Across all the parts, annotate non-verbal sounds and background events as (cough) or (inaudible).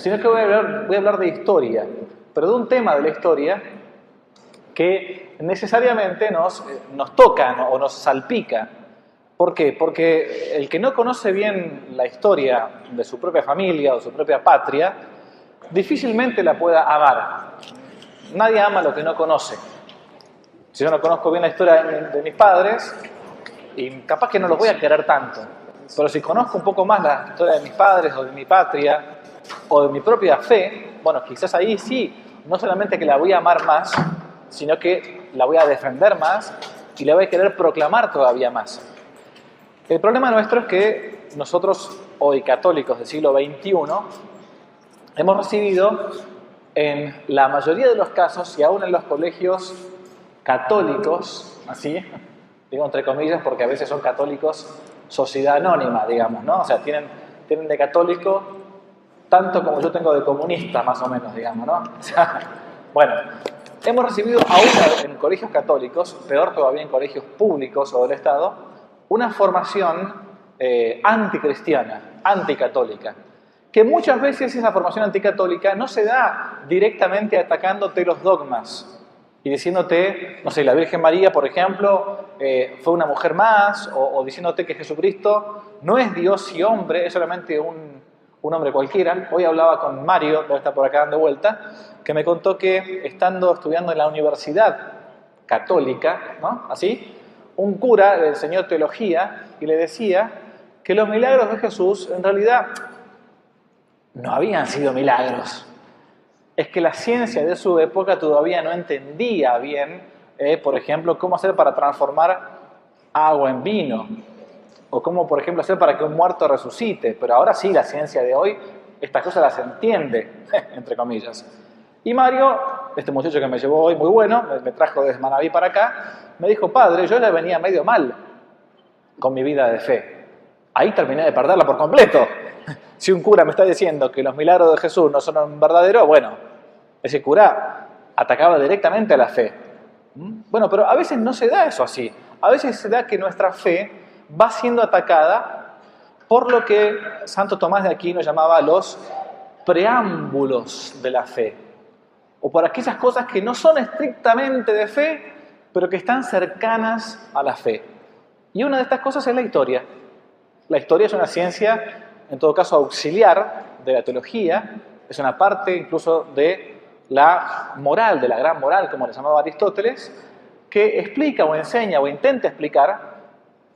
sino que voy a hablar, de historia, pero de un tema de la historia que necesariamente nos, nos toca o nos salpica. ¿Por qué? Porque el que no conoce bien la historia de su propia familia o su propia patria, difícilmente la pueda amar. Nadie ama lo que no conoce. Si yo no conozco bien la historia de, mis padres, capaz que no los voy a querer tanto. Pero si conozco un poco más la historia de mis padres o de mi patria o de mi propia fe, bueno, quizás ahí sí, no solamente que la voy a amar más, sino que la voy a defender más y la voy a querer proclamar todavía más. El problema nuestro es que nosotros, hoy católicos del siglo XXI, hemos recibido en la mayoría de los casos y aún en los colegios católicos, así, digo entre comillas porque a veces son católicos sociedad anónima, digamos, ¿no? O sea, tienen, tienen de católico tanto como yo tengo de comunista, más o menos, digamos, ¿no? (laughs) Bueno, hemos recibido aún en colegios católicos, peor todavía en colegios públicos o del Estado, una formación eh, anticristiana, anticatólica. Que muchas veces esa formación anticatólica no se da directamente atacándote los dogmas, y diciéndote, no sé, la Virgen María, por ejemplo, eh, fue una mujer más, o, diciéndote que Jesucristo no es Dios y hombre, es solamente un, un hombre cualquiera. Hoy hablaba con Mario, que está por acá dando vuelta, que me contó que estando estudiando en la universidad católica, ¿no? Así, un cura le enseñó teología y le decía que los milagros de Jesús en realidad no habían sido milagros, es que la ciencia de su época todavía no entendía bien, eh, por ejemplo, cómo hacer para transformar agua en vino, o cómo, por ejemplo, hacer para que un muerto resucite. Pero ahora sí, la ciencia de hoy, estas cosas las entiende, (laughs) entre comillas. Y Mario, este muchacho que me llevó hoy, muy bueno, me trajo desde Manaví para acá, me dijo, padre, yo le venía medio mal con mi vida de fe. Ahí terminé de perderla por completo. (laughs) Si un cura me está diciendo que los milagros de Jesús no son verdaderos, bueno, ese cura atacaba directamente a la fe. ¿Mm? Bueno, pero a veces no se da eso así. A veces se da que nuestra fe va siendo atacada por lo que Santo Tomás de Aquino llamaba los preámbulos de la fe. O por aquellas cosas que no son estrictamente de fe, pero que están cercanas a la fe. Y una de estas cosas es la historia. La historia es una ciencia, en todo caso, auxiliar de la teología, es una parte incluso de la moral, de la gran moral, como le llamaba Aristóteles, que explica o enseña o intenta explicar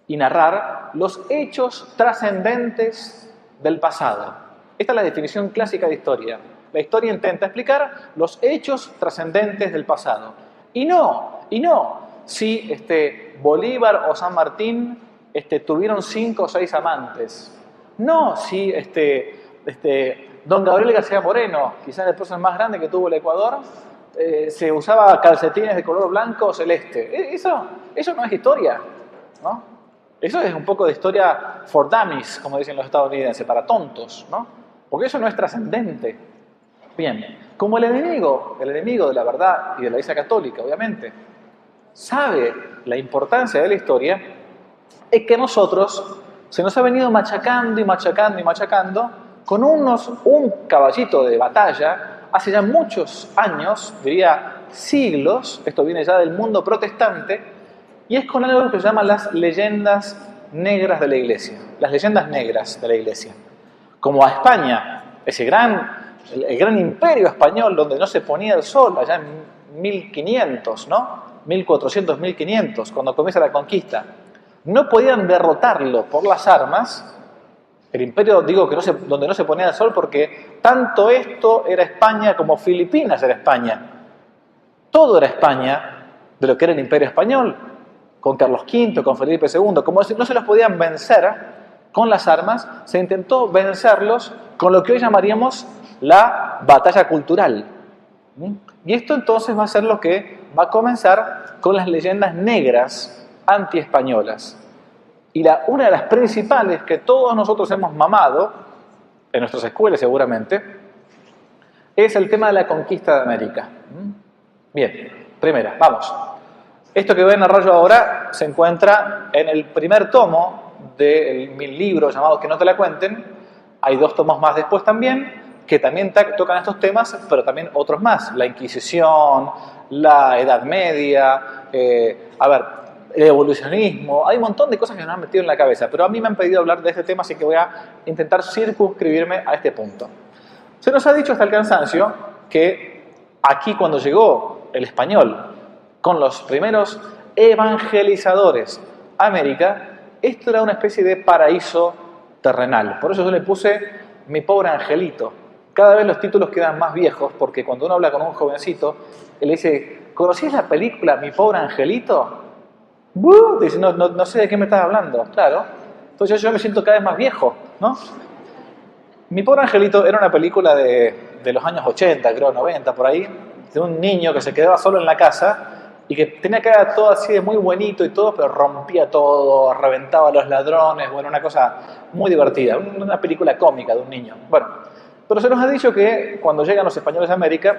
y narrar los hechos trascendentes del pasado. Esta es la definición clásica de historia. La historia intenta explicar los hechos trascendentes del pasado. Y no, y no, si este, Bolívar o San Martín este, tuvieron cinco o seis amantes. No, si este, este, Don Gabriel García Moreno, quizás el prócer más grande que tuvo el Ecuador, eh, se usaba calcetines de color blanco o celeste. E, eso, eso no es historia, ¿no? Eso es un poco de historia for dummies, como dicen los estadounidenses, para tontos, ¿no? Porque eso no es trascendente. Bien, como el enemigo, el enemigo de la verdad y de la Iglesia Católica, obviamente, sabe la importancia de la historia, es que nosotros se nos ha venido machacando y machacando y machacando con unos, un caballito de batalla hace ya muchos años, diría siglos, esto viene ya del mundo protestante, y es con algo que se llama las leyendas negras de la iglesia, las leyendas negras de la iglesia. Como a España, ese gran, el gran imperio español donde no se ponía el sol allá en 1500, ¿no? 1400, 1500, cuando comienza la conquista, no podían derrotarlo por las armas, el imperio, digo que no se, donde no se ponía el sol porque tanto esto era España como Filipinas era España. Todo era España de lo que era el imperio español, con Carlos V, con Felipe II. Como no se los podían vencer con las armas, se intentó vencerlos con lo que hoy llamaríamos la batalla cultural. ¿Mm? Y esto entonces va a ser lo que va a comenzar con las leyendas negras anti-españolas. Y una de las principales que todos nosotros hemos mamado, en nuestras escuelas seguramente, es el tema de la conquista de América. ¿Mm? Bien, primera, vamos. Esto que ven a rayo ahora se encuentra en el primer tomo de mi libro llamado Que no te la cuenten. Hay dos tomos más después también, que también tocan estos temas, pero también otros más, la Inquisición, la Edad Media, eh, a ver, el evolucionismo, hay un montón de cosas que nos han metido en la cabeza, pero a mí me han pedido hablar de este tema, así que voy a intentar circunscribirme a este punto. Se nos ha dicho hasta el cansancio que aquí cuando llegó el español con los primeros evangelizadores a América, esto era una especie de paraíso terrenal. Por eso yo le puse mi pobre angelito. Cada vez los títulos quedan más viejos porque cuando uno habla con un jovencito, él dice, ¿conocías la película Mi pobre angelito? Dice, no, no, sé de qué me estás hablando. Claro. Entonces yo me siento cada vez más viejo, ¿no? Mi pobre angelito era una película de, de los años 80, creo, 90, por ahí, de un niño que se quedaba solo en la casa y que tenía cara todo así de muy bonito y todo, pero rompía todo, reventaba a los ladrones, bueno, una cosa muy divertida, una película cómica de un niño. Bueno, pero se nos ha dicho que cuando llegan los españoles a América,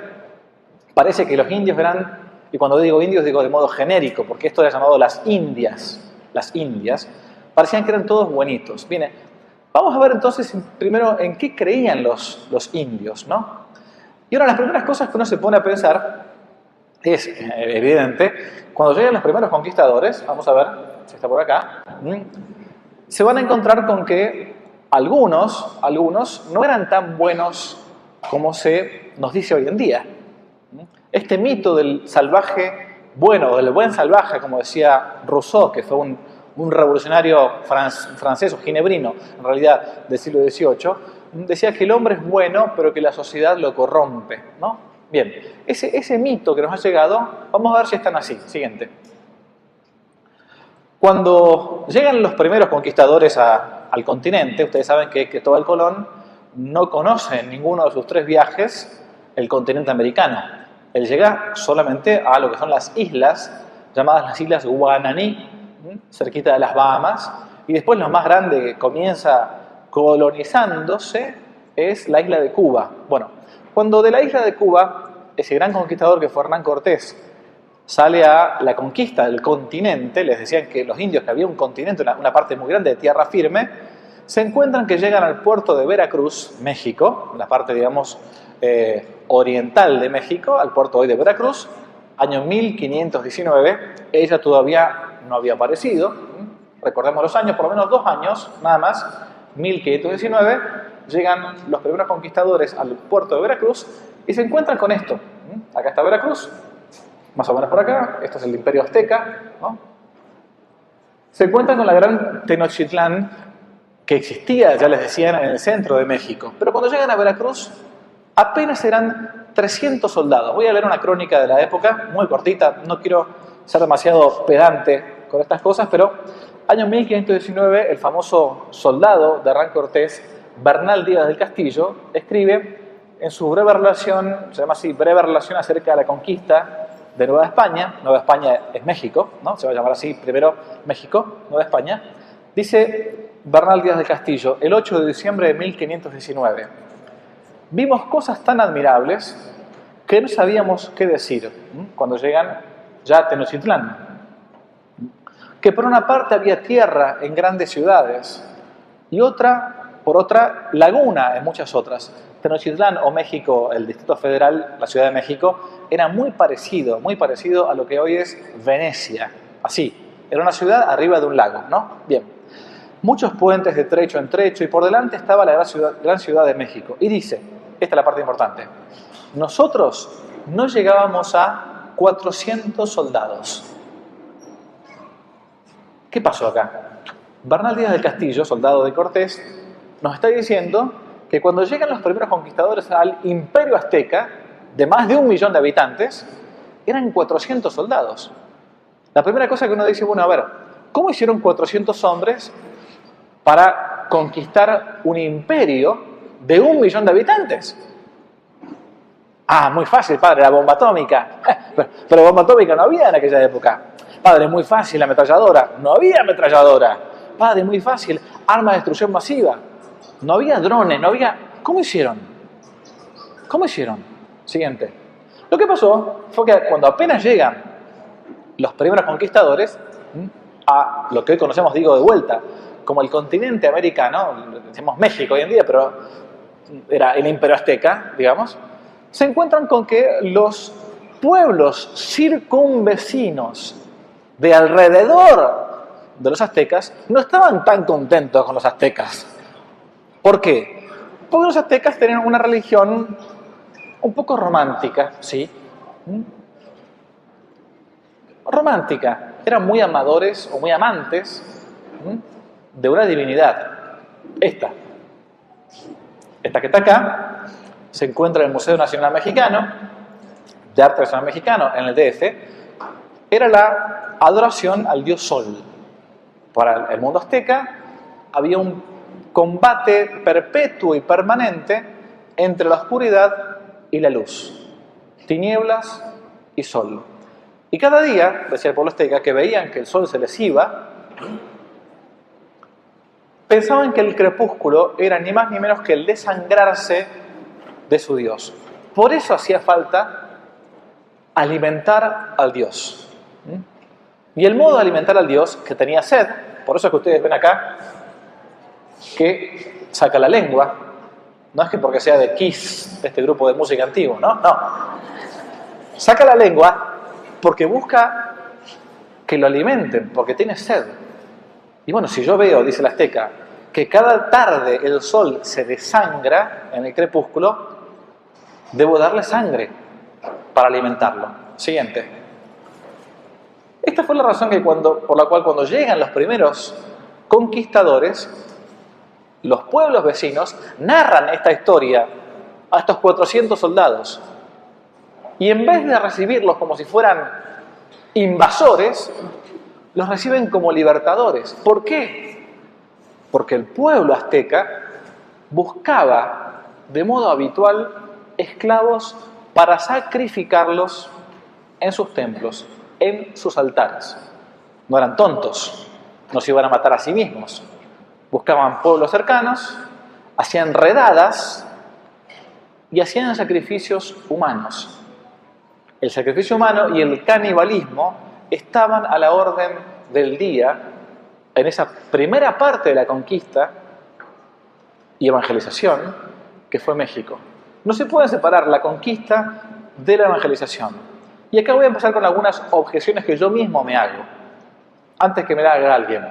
parece que los indios eran y cuando digo indios digo de modo genérico, porque esto era llamado las indias, las indias, parecían que eran todos buenitos. Bien, vamos a ver entonces primero en qué creían los, los indios, ¿no? Y una de las primeras cosas que uno se pone a pensar es, eh, evidente, cuando llegan los primeros conquistadores, vamos a ver si está por acá, se van a encontrar con que algunos, algunos no eran tan buenos como se nos dice hoy en día. Este mito del salvaje bueno, del buen salvaje, como decía Rousseau, que fue un, revolucionario francés o ginebrino, en realidad del siglo XVIII, decía que el hombre es bueno, pero que la sociedad lo corrompe. ¿no? Bien, ese, ese mito que nos ha llegado, vamos a ver si están así. Siguiente. Cuando llegan los primeros conquistadores al continente, ustedes saben que Cristóbal Colón no conoce en ninguno de sus tres viajes el continente americano él llega solamente a lo que son las islas, llamadas las islas Guananí, cerquita de las Bahamas, y después lo más grande que comienza colonizándose es la isla de Cuba. Bueno, cuando de la isla de Cuba, ese gran conquistador que fue Hernán Cortés, sale a la conquista del continente, les decían que los indios que había un continente, una, parte muy grande de tierra firme, se encuentran que llegan al puerto de Veracruz, México, la parte, digamos, eh, oriental de México, al puerto hoy de Veracruz, año 1519. Ella todavía no había aparecido. Recordemos los años, por lo menos dos años, nada más. 1519, llegan los primeros conquistadores al puerto de Veracruz y se encuentran con esto. Acá está Veracruz, más o menos por acá, esto es el imperio azteca. Se encuentran con la gran Tenochtitlán que existía, ya les decían, en el centro de México. Pero cuando llegan a Veracruz, apenas eran 300 soldados. Voy a leer una crónica de la época, muy cortita, no quiero ser demasiado pedante con estas cosas, pero año 1519 el famoso soldado de Hernán Cortés, Bernal Díaz del Castillo, escribe en su breve relación, se llama así, breve relación acerca de la conquista de Nueva España, Nueva España es México, ¿no? se va a llamar así primero México, Nueva España, dice Bernal Díaz del Castillo, el 8 de diciembre de 1519, vimos cosas tan admirables que no sabíamos qué decir cuando llegan ya a Tenochtitlán. Que por una parte había tierra en grandes ciudades y otra, por otra, laguna en muchas otras. Tenochtitlán o México, el Distrito Federal, la Ciudad de México, era muy parecido, muy parecido a lo que hoy es Venecia. Así, era una ciudad arriba de un lago, ¿no? Bien. Muchos puentes de trecho en trecho y por delante estaba la gran ciudad, gran ciudad de México. Y dice, esta es la parte importante. Nosotros no llegábamos a 400 soldados. ¿Qué pasó acá? Bernal Díaz del Castillo, soldado de Cortés, nos está diciendo que cuando llegan los primeros conquistadores al imperio azteca, de más de un millón de habitantes, eran 400 soldados. La primera cosa que uno dice, bueno, a ver, ¿cómo hicieron 400 hombres para conquistar un imperio de un millón de habitantes. Ah, muy fácil, padre, la bomba atómica. (laughs) Pero, bomba atómica no había en aquella época. Padre, muy fácil, la ametralladora. No había ametralladora. Padre, muy fácil, arma de destrucción masiva. No había drones, no había... ¿Cómo hicieron? ¿Cómo hicieron? Siguiente. Lo que pasó fue que cuando apenas llegan los primeros conquistadores a lo que hoy conocemos, digo, de vuelta, como el continente americano, decimos México hoy en día, pero era el imperio azteca, digamos, se encuentran con que los pueblos circunvecinos de alrededor de los aztecas no estaban tan contentos con los aztecas. ¿Por qué? Porque los aztecas tenían una religión un poco romántica, ¿sí? ¿Mm? Romántica. Eran muy amadores o muy amantes de una divinidad. Esta. Esta que está acá se encuentra en el Museo Nacional Mexicano, de Arte Nacional Mexicano, en el DF, era la adoración al dios Sol. Para el mundo azteca había un combate perpetuo y permanente entre la oscuridad y la luz, tinieblas y sol. Y cada día, decía el pueblo azteca, que veían que el sol se les iba, pensaban que el crepúsculo era ni más ni menos que el desangrarse de su Dios. Por eso hacía falta alimentar al Dios. ¿Mm? Y el modo de alimentar al Dios, que tenía sed, por eso es que ustedes ven acá, que saca la lengua, no es que porque sea de Kiss, este grupo de música antiguo, no, no. Saca la lengua porque busca que lo alimenten, porque tiene sed. Y bueno, si yo veo, dice la azteca, que cada tarde el sol se desangra en el crepúsculo, debo darle sangre para alimentarlo. Siguiente. Esta fue la razón que cuando, por la cual cuando llegan los primeros conquistadores, los pueblos vecinos narran esta historia a estos 400 soldados. Y en vez de recibirlos como si fueran invasores, los reciben como libertadores. ¿Por qué? Porque el pueblo azteca buscaba de modo habitual esclavos para sacrificarlos en sus templos, en sus altares. No eran tontos, no se iban a matar a sí mismos. Buscaban pueblos cercanos, hacían redadas y hacían sacrificios humanos. El sacrificio humano y el canibalismo estaban a la orden del día en esa primera parte de la conquista y evangelización que fue México. No se puede separar la conquista de la evangelización. Y acá voy a empezar con algunas objeciones que yo mismo me hago, antes que me la haga alguien.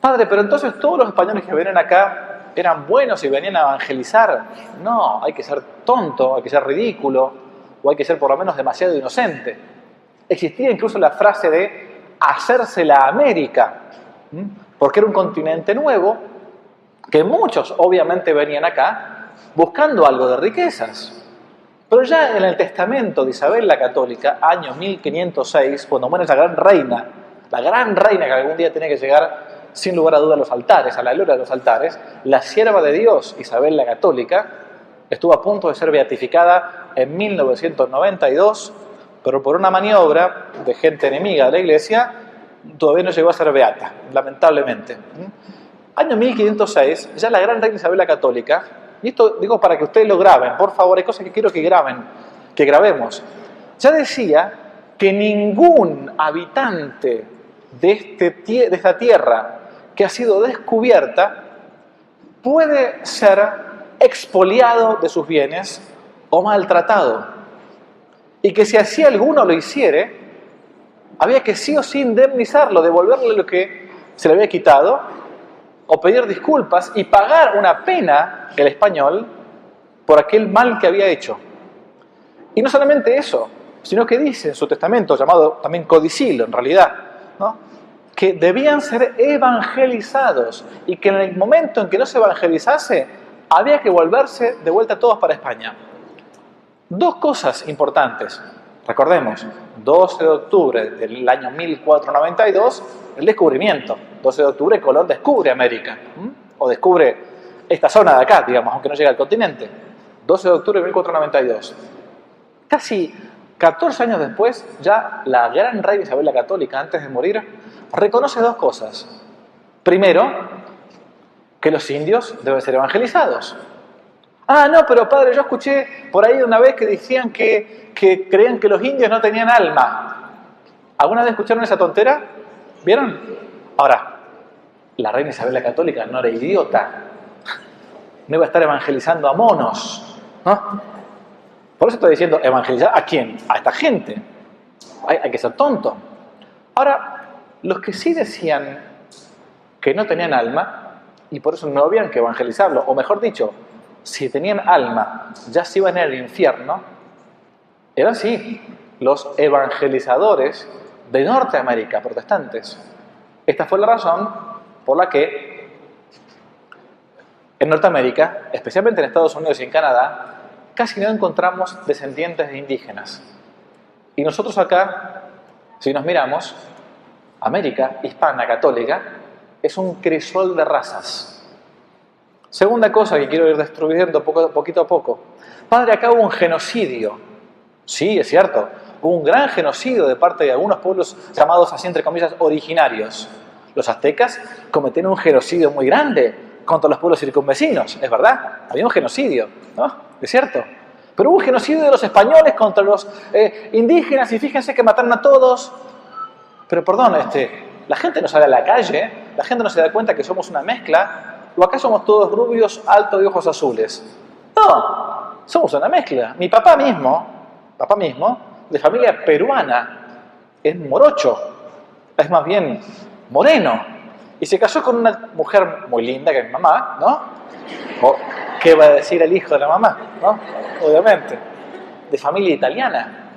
Padre, pero entonces todos los españoles que vienen acá eran buenos y venían a evangelizar. No, hay que ser tonto, hay que ser ridículo, o hay que ser por lo menos demasiado inocente. Existía incluso la frase de hacerse la América, porque era un continente nuevo, que muchos obviamente venían acá buscando algo de riquezas. Pero ya en el testamento de Isabel la Católica, año 1506, cuando muere esa gran reina, la gran reina que algún día tiene que llegar sin lugar a duda a los altares, a la gloria de los altares, la sierva de Dios, Isabel la Católica, estuvo a punto de ser beatificada en 1992, pero por una maniobra de gente enemiga de la iglesia, todavía no llegó a ser beata, lamentablemente. Año 1506, ya la gran reina Isabel la Católica y esto digo para que ustedes lo graben, por favor, hay cosas que quiero que graben, que grabemos. Ya decía que ningún habitante de, este, de esta tierra que ha sido descubierta puede ser expoliado de sus bienes o maltratado. Y que si así alguno lo hiciere, había que sí o sí indemnizarlo, devolverle lo que se le había quitado o pedir disculpas y pagar una pena, el español, por aquel mal que había hecho. Y no solamente eso, sino que dice en su testamento, llamado también codicilo en realidad, que debían ser evangelizados y que en el momento en que no se evangelizase, había que volverse de vuelta todos para España. Dos cosas importantes. Recordemos, 12 de octubre del año 1492, el descubrimiento. 12 de octubre Colón descubre América, o descubre esta zona de acá, digamos, aunque no llega al continente. 12 de octubre de 1492. Casi 14 años después, ya la gran reina Isabel la Católica, antes de morir, reconoce dos cosas. Primero, que los indios deben ser evangelizados. Ah, no, pero padre, yo escuché por ahí una vez que decían que, que creían que los indios no tenían alma. ¿Alguna vez escucharon esa tontera? ¿Vieron? Ahora, la reina Isabel la Católica no era idiota. no iba a estar evangelizando a monos. ¿no? Por eso estoy diciendo, evangelizar a quién? A esta gente. Hay, hay que ser tonto. Ahora, los que sí decían que no tenían alma y por eso no habían que evangelizarlo, o mejor dicho, si tenían alma, ya se iban al infierno, eran sí los evangelizadores de Norteamérica, protestantes. Esta fue la razón por la que en Norteamérica, especialmente en Estados Unidos y en Canadá, casi no encontramos descendientes de indígenas. Y nosotros acá, si nos miramos, América hispana católica es un crisol de razas. Segunda cosa que quiero ir destruyendo poco, poquito a poco. Padre, acá hubo un genocidio. Sí, es cierto. Hubo un gran genocidio de parte de algunos pueblos llamados así, entre comillas, originarios. Los aztecas cometieron un genocidio muy grande contra los pueblos circunvecinos, es verdad. Había un genocidio, ¿no? Es cierto. Pero hubo un genocidio de los españoles contra los eh, indígenas y fíjense que mataron a todos. Pero perdón, este, la gente no sale a la calle, la gente no se da cuenta que somos una mezcla ¿O acá somos todos rubios, altos y ojos azules? No, somos una mezcla. Mi papá mismo, papá mismo, de familia peruana, es morocho, es más bien moreno. Y se casó con una mujer muy linda, que es mamá, ¿no? O, ¿Qué va a decir el hijo de la mamá? ¿no? Obviamente. De familia italiana.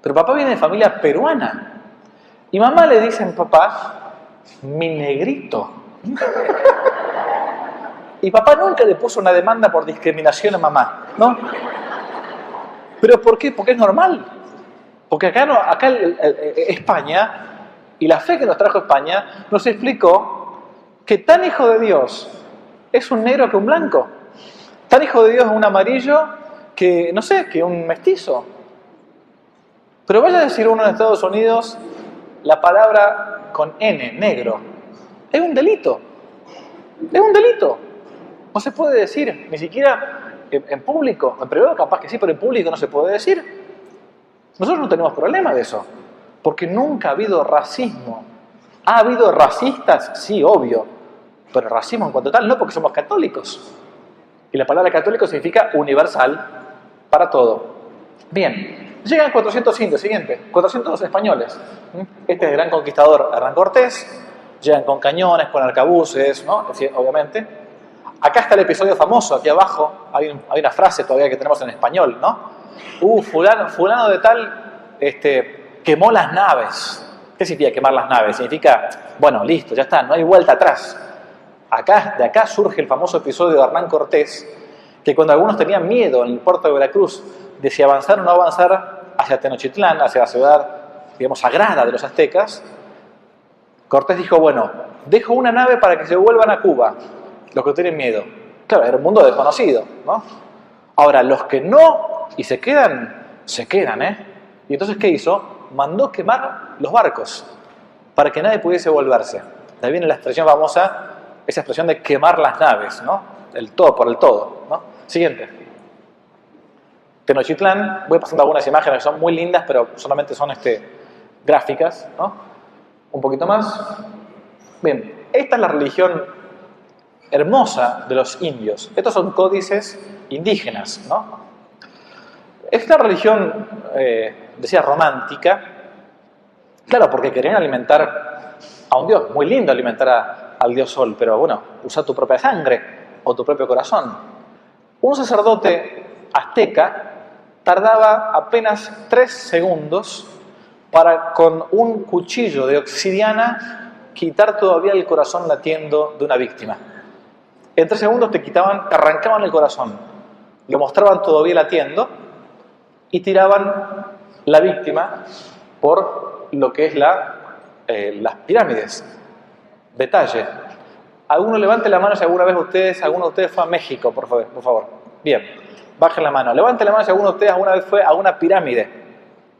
Pero papá viene de familia peruana. Y mamá le dicen, papá, mi negrito. Y papá nunca le puso una demanda por discriminación a mamá, ¿no? ¿Pero por qué? Porque es normal. Porque acá, no, acá España, y la fe que nos trajo España, nos explicó que tan hijo de Dios es un negro que un blanco. Tan hijo de Dios es un amarillo que, no sé, que un mestizo. Pero vaya a decir uno en Estados Unidos la palabra con N, negro. Es un delito. Es un delito. No se puede decir, ni siquiera en, público. En privado capaz que sí, pero en público no se puede decir. Nosotros no tenemos problema de eso, porque nunca ha habido racismo. ¿Ha habido racistas? Sí, obvio, pero racismo en cuanto tal no porque somos católicos. Y la palabra católico significa universal para todo. Bien, llegan 400 indios, siguiente, 400 españoles. Este es el gran conquistador Hernán Cortés, llegan con cañones, con arcabuces, ¿no? obviamente. Acá está el episodio famoso, aquí abajo hay, una frase todavía que tenemos en español, ¿no? Uh, fulano, fulano de tal este, quemó las naves. ¿Qué significa quemar las naves? Significa, bueno, listo, ya está, no hay vuelta atrás. Acá, de acá surge el famoso episodio de Hernán Cortés, que cuando algunos tenían miedo en el puerto de Veracruz de si avanzar o no avanzar hacia Tenochtitlán, hacia la ciudad, digamos, sagrada de los aztecas, Cortés dijo, bueno, dejo una nave para que se vuelvan a Cuba los que tienen miedo. Claro, era un mundo desconocido, ¿no? Ahora, los que no y se quedan, se quedan, ¿eh? Y entonces, ¿qué hizo? Mandó quemar los barcos para que nadie pudiese volverse. De ahí viene la expresión famosa, esa expresión de quemar las naves, ¿no? El todo por el todo, ¿no? Siguiente. Tenochtitlán, voy pasando algunas imágenes que son muy lindas, pero solamente son este, gráficas, ¿no? Un poquito más. Bien, esta es la religión hermosa de los indios. Estos son códices indígenas, ¿no? Esta religión, eh, decía, romántica, claro, porque querían alimentar a un dios, muy lindo alimentar al dios sol, pero bueno, usa tu propia sangre o tu propio corazón. Un sacerdote azteca tardaba apenas tres segundos para con un cuchillo de obsidiana quitar todavía el corazón latiendo de una víctima. En tres segundos te quitaban, te arrancaban el corazón, lo mostraban todavía latiendo y tiraban la víctima por lo que es la, eh, las pirámides. Detalle. Alguno levante la mano si alguna vez ustedes, alguno de ustedes fue a México, por favor. Por favor. Bien, bajen la mano. Levante la mano si alguno de ustedes alguna vez fue a una pirámide.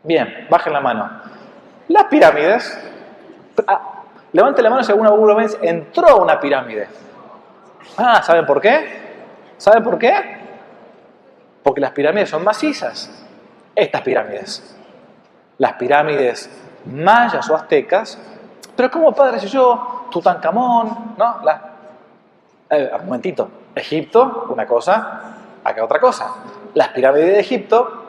Bien, bajen la mano. Las pirámides. Ah, la mano si alguna vez entró a una pirámide. Ah, ¿saben por qué? ¿Saben por qué? Porque las pirámides son macizas. Estas pirámides. Las pirámides mayas o aztecas. Pero ¿cómo, padre, si yo, Tutankamón, ¿no? La, eh, un momentito. Egipto, una cosa, acá otra cosa. Las pirámides de Egipto,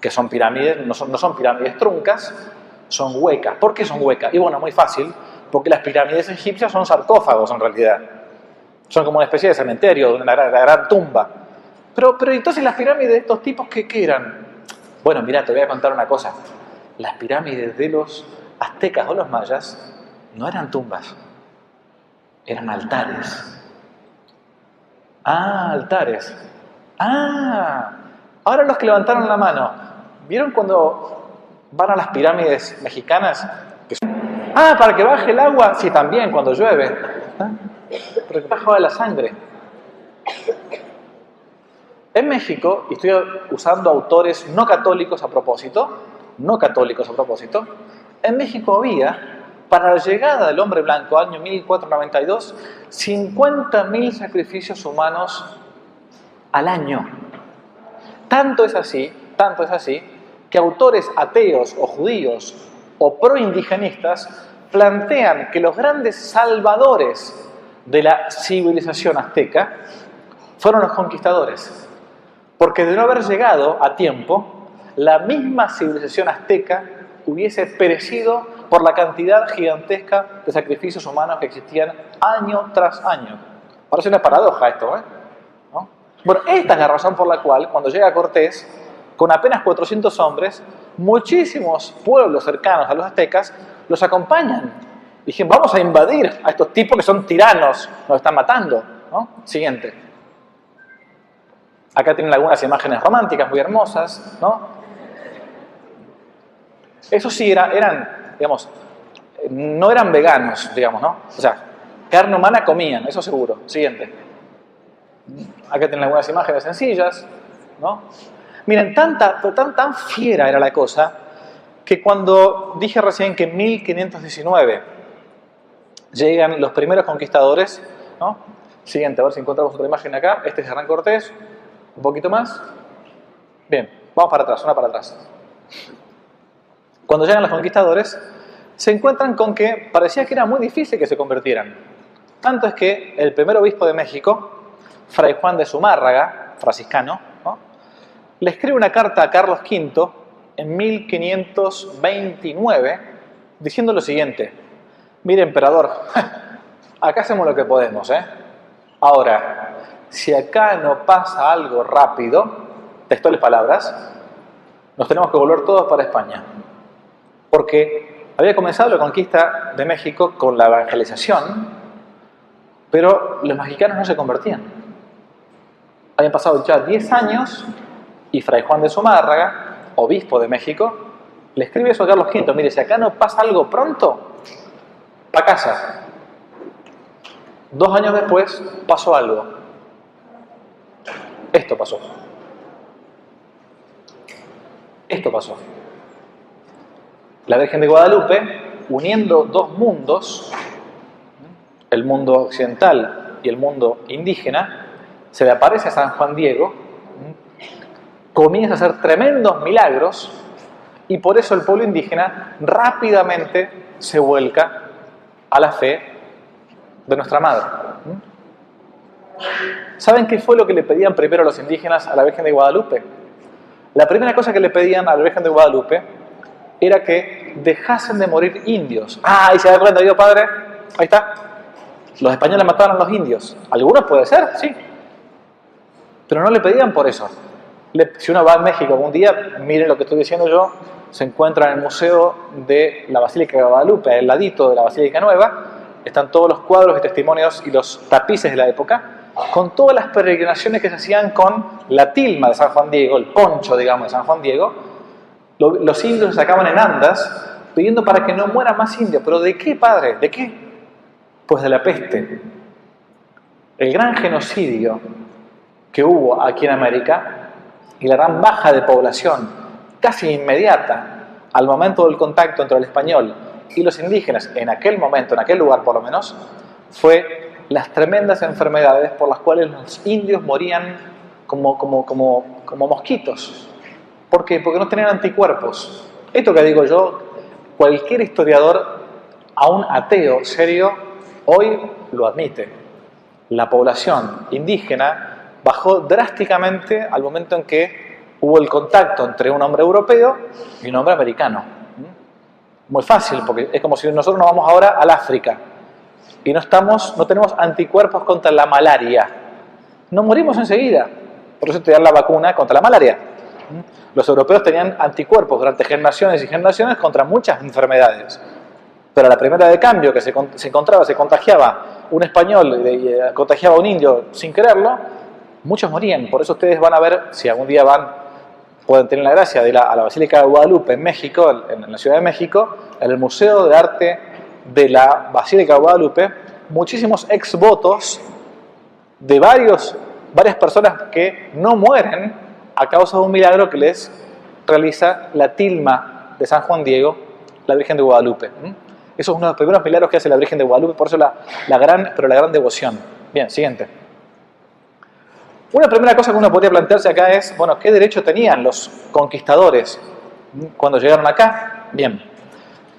que son pirámides, no son, no son pirámides truncas, son huecas. ¿Por qué son huecas? Y bueno, muy fácil, porque las pirámides egipcias son sarcófagos en realidad. Son como una especie de cementerio, una gran, tumba. Pero, pero entonces las pirámides de estos tipos, ¿qué, qué eran? Bueno, mira, te voy a contar una cosa. Las pirámides de los aztecas o los mayas no eran tumbas, eran altares. Ah, altares. Ah, ahora los que levantaron la mano, ¿vieron cuando van a las pirámides mexicanas? Ah, para que baje el agua, sí, también cuando llueve. Que baje la sangre. En México, y estoy usando autores no católicos a propósito, no católicos a propósito, en México había, para la llegada del hombre blanco, año 1492, 50.000 sacrificios humanos al año. Tanto es así, tanto es así, que autores ateos o judíos o proindigenistas plantean que los grandes salvadores de la civilización azteca fueron los conquistadores. Porque de no haber llegado a tiempo, la misma civilización azteca hubiese perecido por la cantidad gigantesca de sacrificios humanos que existían año tras año. Parece una paradoja esto, ¿eh? Bueno, esta es la razón por la cual cuando llega Cortés, con apenas 400 hombres, muchísimos pueblos cercanos a los aztecas los acompañan. Dijeron, vamos a invadir a estos tipos que son tiranos, nos están matando. Siguiente. Acá tienen algunas imágenes románticas muy hermosas, ¿no? Eso sí, era, eran, digamos, no eran veganos, digamos, ¿no? O sea, carne humana comían, eso seguro. Siguiente. Acá tienen algunas imágenes sencillas, ¿no? Miren, tanta, tan, tan fiera era la cosa que cuando dije recién que en 1519 llegan los primeros conquistadores, ¿no? Siguiente, a ver si encontramos otra imagen acá. Este es Hernán Cortés. Un poquito más. Bien, vamos para atrás, una para atrás. Cuando llegan los conquistadores, se encuentran con que parecía que era muy difícil que se convirtieran. Tanto es que el primer obispo de México, Fray Juan de Zumárraga, franciscano, le escribe una carta a Carlos V en 1529 diciendo lo siguiente, mire emperador, (laughs) acá hacemos lo que podemos, ¿eh? Ahora, si acá no pasa algo rápido, textuales palabras, nos tenemos que volver todos para España. Porque había comenzado la conquista de México con la evangelización, pero los mexicanos no se convertían. Habían pasado ya 10 años y Fray Juan de Zumárraga, obispo de México, le escribe eso a Carlos V, mire, si acá no pasa algo pronto, para casa. Dos años después pasó algo. Esto pasó. Esto pasó. La Virgen de Guadalupe, uniendo dos mundos, el mundo occidental y el mundo indígena, se le aparece a San Juan Diego comienza a hacer tremendos milagros y por eso el pueblo indígena rápidamente se vuelca a la fe de nuestra madre. ¿Saben qué fue lo que le pedían primero los indígenas a la Virgen de Guadalupe? La primera cosa que le pedían a la Virgen de Guadalupe era que dejasen de morir indios. Ah, y se da cuenta, Dios Padre, ahí está. Los españoles mataron a los indios. Algunos puede ser, sí. Pero no le pedían por eso si uno va a México algún día, miren lo que estoy diciendo yo, se encuentra en el Museo de la Basílica de Guadalupe, al ladito de la Basílica Nueva, están todos los cuadros y testimonios y los tapices de la época, con todas las peregrinaciones que se hacían con la tilma de San Juan Diego, el poncho, digamos, de San Juan Diego. Los indios se sacaban en andas pidiendo para que no mueran más indios. ¿Pero de qué, padre? ¿De qué? Pues de la peste. El gran genocidio que hubo aquí en América y la gran baja de población casi inmediata al momento del contacto entre el español y los indígenas, en aquel momento, en aquel lugar por lo menos, fue las tremendas enfermedades por las cuales los indios morían como, como, como, como mosquitos. ¿Por qué? Porque no tenían anticuerpos. Esto que digo yo, cualquier historiador, aún ateo serio, hoy lo admite. la población indígena bajó drásticamente al momento en que hubo el contacto entre un hombre europeo y un hombre americano. Muy fácil, porque es como si nosotros nos vamos ahora al África y no, estamos, no tenemos anticuerpos contra la malaria. No morimos enseguida. Por eso te dan la vacuna contra la malaria. Los europeos tenían anticuerpos durante generaciones y generaciones contra muchas enfermedades. Pero a la primera de cambio que se, encontraba, se contagiaba un español, eh, contagiaba a un indio sin quererlo, muchos morían. Por eso ustedes van a ver, si algún día van, pueden tener la gracia de ir a la Basílica de Guadalupe en México, en la Ciudad de México, en el Museo de Arte de la Basílica de Guadalupe, muchísimos ex votos de varios, varias personas que no mueren a causa de un milagro que les realiza la tilma de San Juan Diego, la Virgen de Guadalupe. Eso es uno de los primeros milagros que hace la Virgen de Guadalupe, por eso la, la gran, pero la gran devoción. Bien, siguiente. Una primera cosa que uno podría plantearse acá es, bueno, ¿qué derecho tenían los conquistadores cuando llegaron acá? Bien,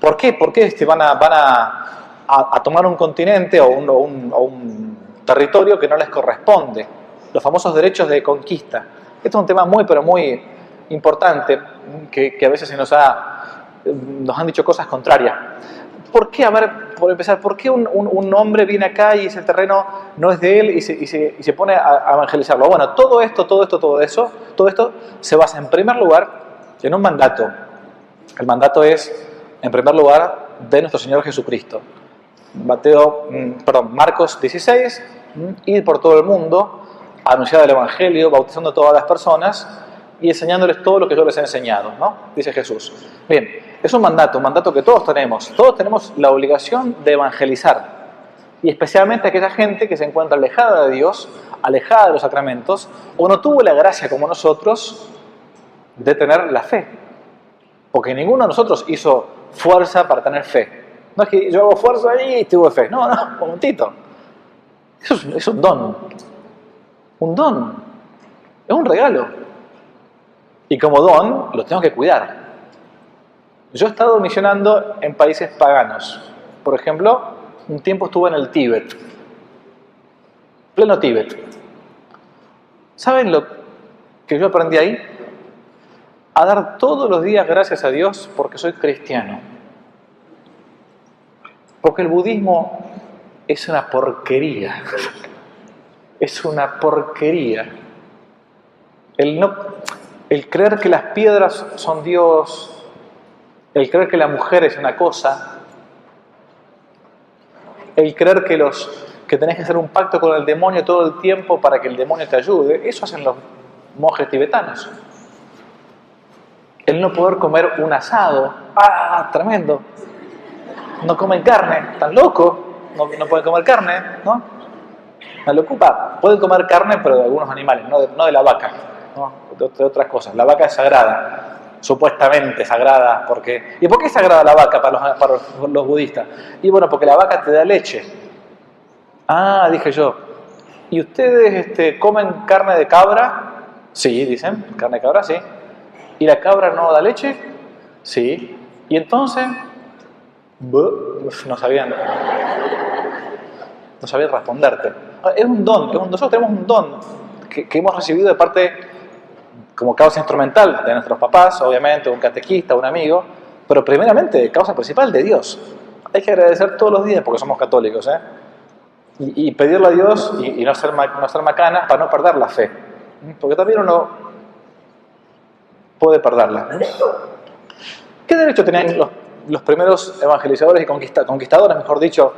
¿por qué? ¿Por qué este, van, a, tomar un continente o un, territorio que no les corresponde? Los famosos derechos de conquista. Esto es un tema muy, pero muy importante, que, a veces se nos, ha, nos han dicho cosas contrarias. ¿Por qué, a ver, por empezar, por qué un, hombre viene acá y ese terreno no es de él y se, pone a, evangelizarlo? Bueno, todo esto, todo esto, todo eso, todo esto se basa en primer lugar en un mandato. El mandato es, en primer lugar, de nuestro Señor Jesucristo. Mateo, mm, perdón, Marcos 16, mm, ir por todo el mundo, anunciar el Evangelio, bautizando a todas las personas y enseñándoles todo lo que yo les he enseñado, ¿no? Dice Jesús. Bien, es un mandato, un mandato que todos tenemos. Todos tenemos la obligación de evangelizar. Y especialmente aquella gente que se encuentra alejada de Dios, alejada de los sacramentos, o no tuvo la gracia como nosotros de tener la fe. Porque ninguno de nosotros hizo fuerza para tener fe. No es que yo hago fuerza ahí y tuve fe. No, no, un momentito. Eso es, es un don. Un don. Es un regalo. Y como don, lo tengo que cuidar. Yo he estado misionando en países paganos. Por ejemplo, un tiempo estuve en el Tíbet, pleno Tíbet. ¿Saben lo que yo aprendí ahí? A dar todos los días gracias a Dios porque soy cristiano. Porque el budismo es una porquería. Es una porquería. El no, el creer que las piedras son Dios, el creer que la mujer es una cosa, el creer que, los, que tenés que hacer un pacto con el demonio todo el tiempo para que el demonio te ayude, eso hacen los monjes tibetanos. El no poder comer un asado, ¡ah, tremendo! No comen carne, ¿están loco? No, no pueden comer carne, ¿no? Me lo ocupa. Pueden comer carne, pero de algunos animales, no no de la vaca de, otras cosas. La vaca es sagrada, supuestamente sagrada, porque... ¿Y por qué es sagrada la vaca para los, para los budistas? Y bueno, porque la vaca te da leche. Ah, dije yo, ¿y ustedes este, comen carne de cabra? Sí, dicen, carne de cabra, sí. ¿Y la cabra no da leche? Sí. ¿Y entonces? No sabían. No sabían responderte. Es un don, nosotros tenemos un don que, que hemos recibido de parte como causa instrumental de nuestros papás, obviamente, un catequista, un amigo, pero primeramente causa principal de Dios. Hay que agradecer todos los días porque somos católicos, ¿eh? Y, pedirle a Dios y, no, ser, no ser macanas para no perder la fe. Porque también uno puede perderla. ¿Qué derecho tenían los, los primeros evangelizadores y conquistadores, mejor dicho,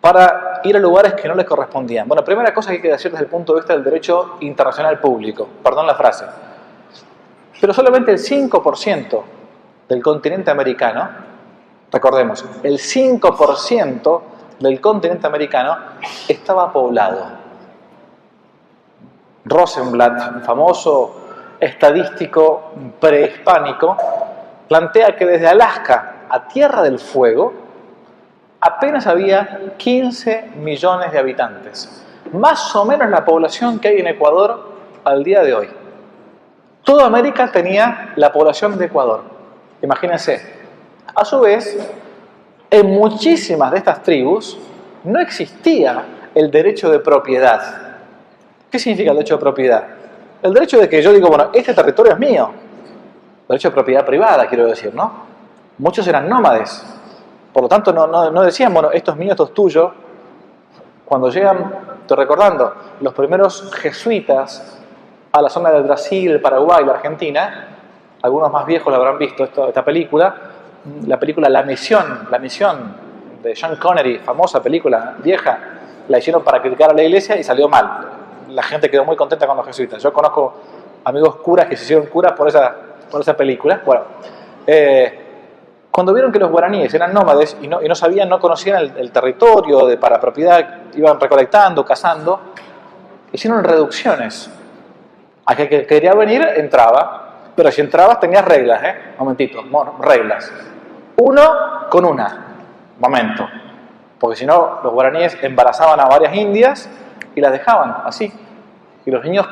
para ir a lugares que no les correspondían. Bueno, primera cosa que hay que decir desde el punto de vista del derecho internacional público, perdón la frase, pero solamente el 5% del continente americano, recordemos, el 5% del continente americano estaba poblado. Rosenblatt, un famoso estadístico prehispánico, plantea que desde Alaska a Tierra del Fuego, apenas había 15 millones de habitantes, más o menos la población que hay en Ecuador al día de hoy. Toda América tenía la población de Ecuador, imagínense. A su vez, en muchísimas de estas tribus no existía el derecho de propiedad. ¿Qué significa el derecho de propiedad? El derecho de que yo digo, bueno, este territorio es mío. Derecho de propiedad privada, quiero decir, ¿no? Muchos eran nómades. Por lo tanto, no, no, decían, bueno, esto es mío, esto. Cuando llegan, estoy recordando, los primeros jesuitas a la zona del Brasil, Paraguay, la Argentina, algunos más viejos lo habrán visto esta película, la película La Misión, La Misión de Sean Connery, famosa película vieja, la hicieron para criticar a la iglesia y salió mal. La gente quedó muy contenta con los jesuitas. Yo conozco amigos curas que se hicieron curas por esa, por esa película. Bueno, eh, cuando vieron que los guaraníes eran nómades y no, y no sabían, no conocían el, territorio de para propiedad, iban recolectando, cazando, hicieron reducciones. Aquel que quería venir entraba, pero si entrabas tenías reglas, ¿eh? Momentito, reglas. Uno con una, momento. Porque si no, los guaraníes embarazaban a varias indias y las dejaban así. Y los niños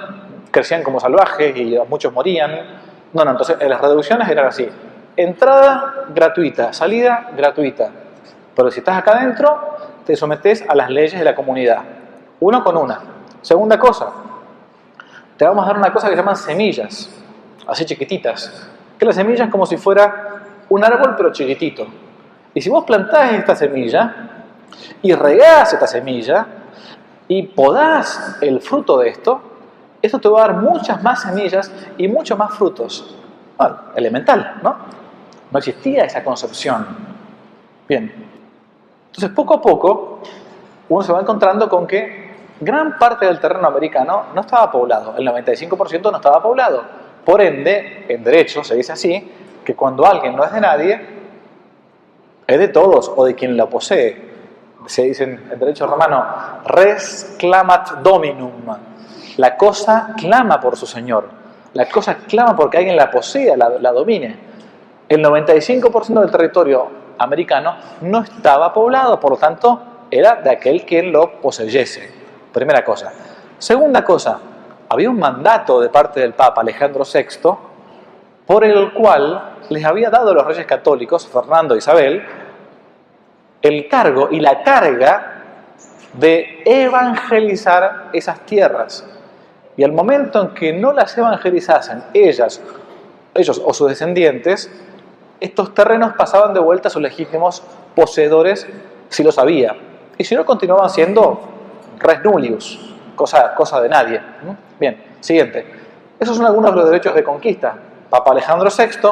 crecían como salvajes y muchos morían. No, no, entonces las reducciones eran así. Entrada gratuita, salida gratuita. Pero si estás acá adentro, te sometes a las leyes de la comunidad. Uno con una. Segunda cosa, te vamos a dar una cosa que se llaman semillas, así chiquititas. Que la semilla es como si fuera un árbol pero chiquitito. Y si vos plantás esta semilla y regás esta semilla y podás el fruto de esto, esto te va a dar muchas más semillas y muchos más frutos. Bueno, elemental, ¿no? No existía esa concepción. Bien. Entonces, poco a poco, uno se va encontrando con que gran parte del terreno americano no estaba poblado. El 95% no estaba poblado. Por ende, en derecho se dice así, que cuando alguien no es de nadie, es de todos o de quien lo posee. Se dice en derecho romano, res clamat dominum. La cosa clama por su Señor. La cosa clama porque alguien la posea, la, la domine. El 95% del territorio americano no estaba poblado, por lo tanto, era de aquel quien lo poseyese. Primera cosa. Segunda cosa, había un mandato de parte del Papa Alejandro VI por el cual les había dado a los reyes católicos, Fernando e Isabel, el cargo y la carga de evangelizar esas tierras. Y al momento en que no las evangelizasen ellas, ellos o sus descendientes, estos terrenos pasaban de vuelta a sus legítimos poseedores si lo sabía. Y si no, continuaban siendo res nullius, cosa, cosa de nadie. Bien, siguiente. Esos son algunos de los derechos de conquista. Papa Alejandro VI,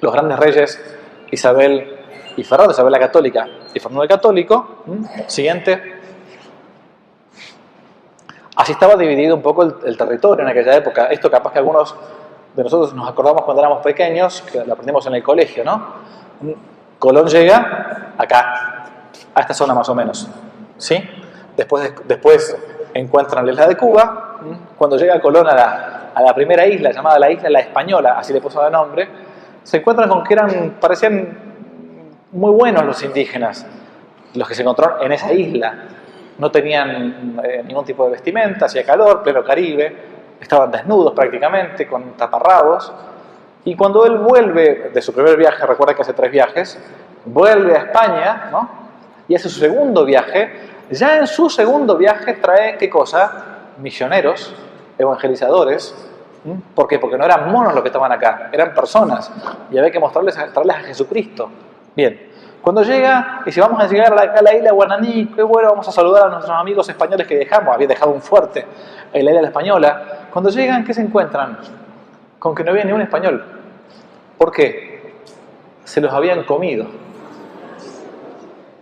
los grandes reyes Isabel y Fernando, Isabel la Católica y Fernando el Católico. Siguiente. Así estaba dividido un poco el, territorio en aquella época. Esto capaz que algunos de nosotros nos acordamos cuando éramos pequeños, que lo aprendimos en el colegio, ¿no? Colón llega acá, a esta zona más o menos, ¿sí? Después, después encuentran la isla de Cuba. Cuando llega Colón a la, a la primera isla, llamada la isla La Española, así le puso de nombre, se encuentran con que eran, parecían muy buenos los indígenas, los que se encontraron en esa isla. No tenían eh, ningún tipo de vestimenta, hacía calor, pleno Caribe, estaban desnudos prácticamente, con taparrabos. Y cuando él vuelve de su primer viaje, recuerda que hace tres viajes, vuelve a España, ¿no? Y hace su segundo viaje. Ya en su segundo viaje trae, ¿qué cosa? Misioneros, evangelizadores. ¿Por qué? Porque no eran monos los que estaban acá, eran personas. Y había que mostrarles, traerles a Jesucristo. Bien, cuando llega, y si vamos a llegar a la, isla Guananí, qué bueno, vamos a saludar a nuestros amigos españoles que dejamos, había dejado un fuerte en la isla española. Cuando llegan, ¿qué se encuentran? Con que no había ni un español. ¿Por qué? Se los habían comido.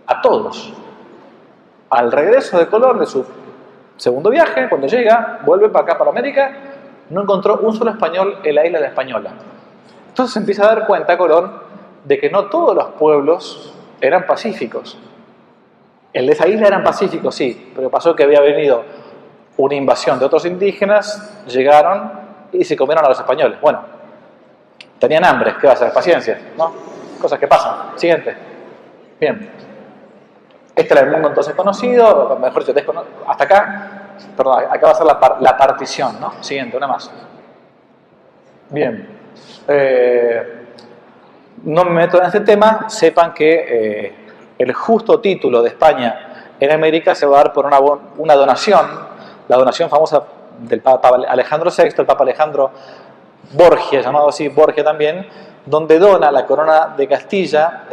A todos. Al regreso de Colón de su segundo viaje, cuando llega, vuelve para acá, para América, no encontró un solo español en la isla de la Española. Entonces empieza a dar cuenta Colón de que no todos los pueblos eran pacíficos. El de esa isla eran pacíficos, sí, pero pasó que había venido una invasión de otros indígenas, llegaron y se comieron a los españoles. Bueno, tenían hambre, ¿qué va a hacer? Paciencia, ¿no? Cosas que pasan. Siguiente. Bien. Este era el mundo entonces conocido, mejor dicho, hasta acá, perdón, acá va a ser la, la partición, ¿no? Siguiente, una más. Bien. Eh, no me meto en este tema, sepan que eh, el justo título de España en América se va a dar por una, una donación, la donación famosa del Papa Alejandro VI, el Papa Alejandro Borgia, llamado así Borgia también, donde dona la corona de Castilla,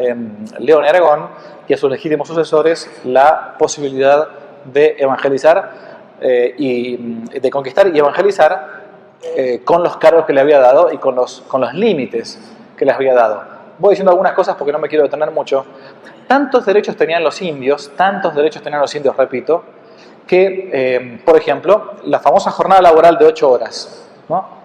León y Aragón, y a sus legítimos sucesores la posibilidad de evangelizar eh, y de conquistar y evangelizar eh, con los cargos que le había dado y con los, con los límites que les había dado. Voy diciendo algunas cosas porque no me quiero detener mucho. Tantos derechos tenían los indios, tantos derechos tenían los indios, repito, que, eh, por ejemplo, la famosa jornada laboral de ocho horas. ¿no?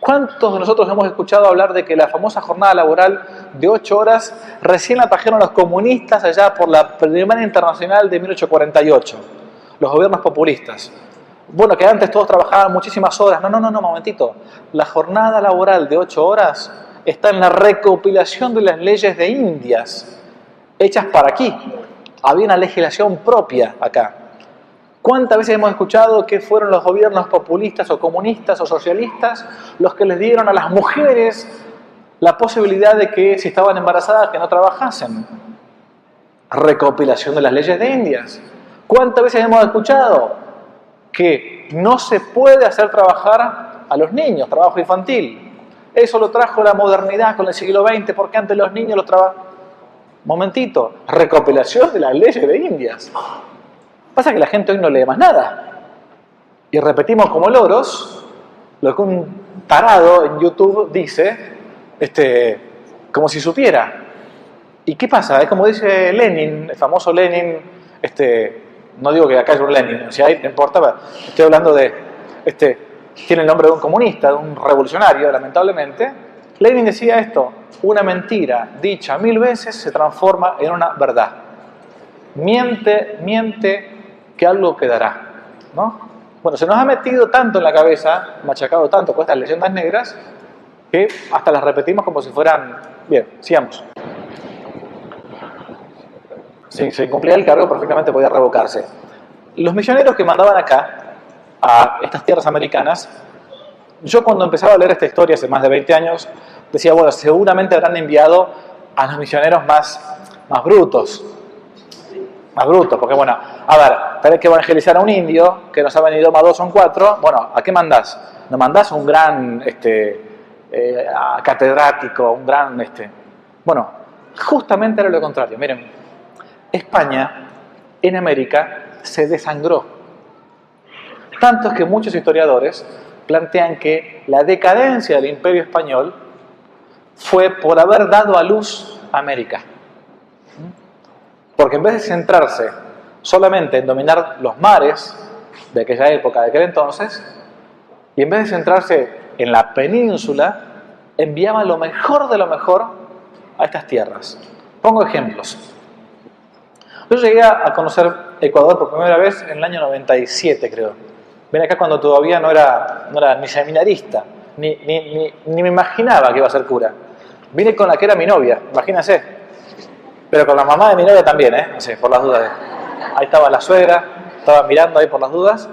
¿Cuántos de nosotros hemos escuchado hablar de que la famosa jornada laboral de ocho horas recién la trajeron los comunistas allá por la Primera Internacional de 1848? Los gobiernos populistas. Bueno, que antes todos trabajaban muchísimas horas. No, no, no, no, momentito. La jornada laboral de ocho horas está en la recopilación de las leyes de Indias, hechas para aquí. Había una legislación propia acá. ¿Cuántas veces hemos escuchado que fueron los gobiernos populistas o comunistas o socialistas los que les dieron a las mujeres la posibilidad de que si estaban embarazadas que no trabajasen? Recopilación de las leyes de Indias. ¿Cuántas veces hemos escuchado que no se puede hacer trabajar a los niños, trabajo infantil? Eso lo trajo la modernidad con el siglo XX porque antes los niños los trabajaban. Momentito, recopilación de las leyes de Indias. Pasa que la gente hoy no lee más nada. Y repetimos como loros lo que un tarado en YouTube dice, este, como si supiera. ¿Y qué pasa? Es como dice Lenin, el famoso Lenin, este, no digo que acá es un Lenin, si hay, no importa, estoy hablando de, este, tiene el nombre de un comunista, de un revolucionario, lamentablemente. Lenin decía esto, una mentira dicha mil veces se transforma en una verdad. Miente, miente, que algo quedará. ¿no? Bueno, se nos ha metido tanto en la cabeza, machacado tanto con estas leyendas negras, que hasta las repetimos como si fueran... Bien, sigamos. Si se cumplía el cargo, perfectamente podía revocarse. Los misioneros que mandaban acá, a estas tierras americanas, yo cuando empezaba a leer esta historia hace más de 20 años, decía, bueno, seguramente habrán enviado a los misioneros más, más brutos, más brutos, porque bueno, a ver, tenés que evangelizar a un indio que no sabe ni idioma dos son cuatro, bueno, ¿a qué mandás? ¿No mandás un gran este, eh, catedrático, un gran... Este... Bueno, justamente era lo contrario. Miren, España en América se desangró. Tanto es que muchos historiadores plantean que la decadencia del imperio español fue por haber dado a luz América. Porque en vez de centrarse solamente en dominar los mares de aquella época, de aquel entonces, y en vez de centrarse en la península, enviaba lo mejor de lo mejor a estas tierras. Pongo ejemplos. Yo llegué a conocer Ecuador por primera vez en el año 97, creo. Ven acá cuando todavía no era, no era ni seminarista, ni, ni, ni, me imaginaba que iba a ser cura. Vine con la que era mi novia, imagínense. Pero con la mamá de mi novia también, ¿eh? No por las dudas. Ahí estaba la suegra, estaba mirando ahí por las dudas.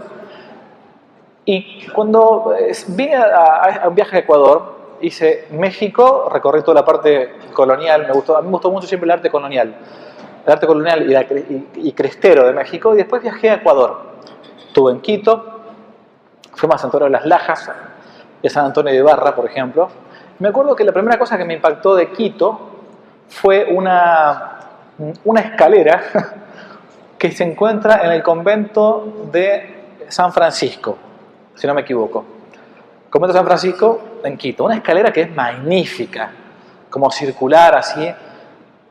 Y cuando eh, vine a, un viaje a Ecuador, hice México, recorrí toda la parte colonial, me gustó, a mí me gustó mucho siempre el arte colonial, el arte colonial y, crestero de México, y después viajé a Ecuador. Estuve en Quito, fuimos a San Antonio de las Lajas, de San Antonio de Ibarra, por ejemplo. Me acuerdo que la primera cosa que me impactó de Quito fue una, una escalera (laughs) que se encuentra en el convento de San Francisco, si no me equivoco. Convento de San Francisco en Quito, una escalera que es magnífica, como circular así.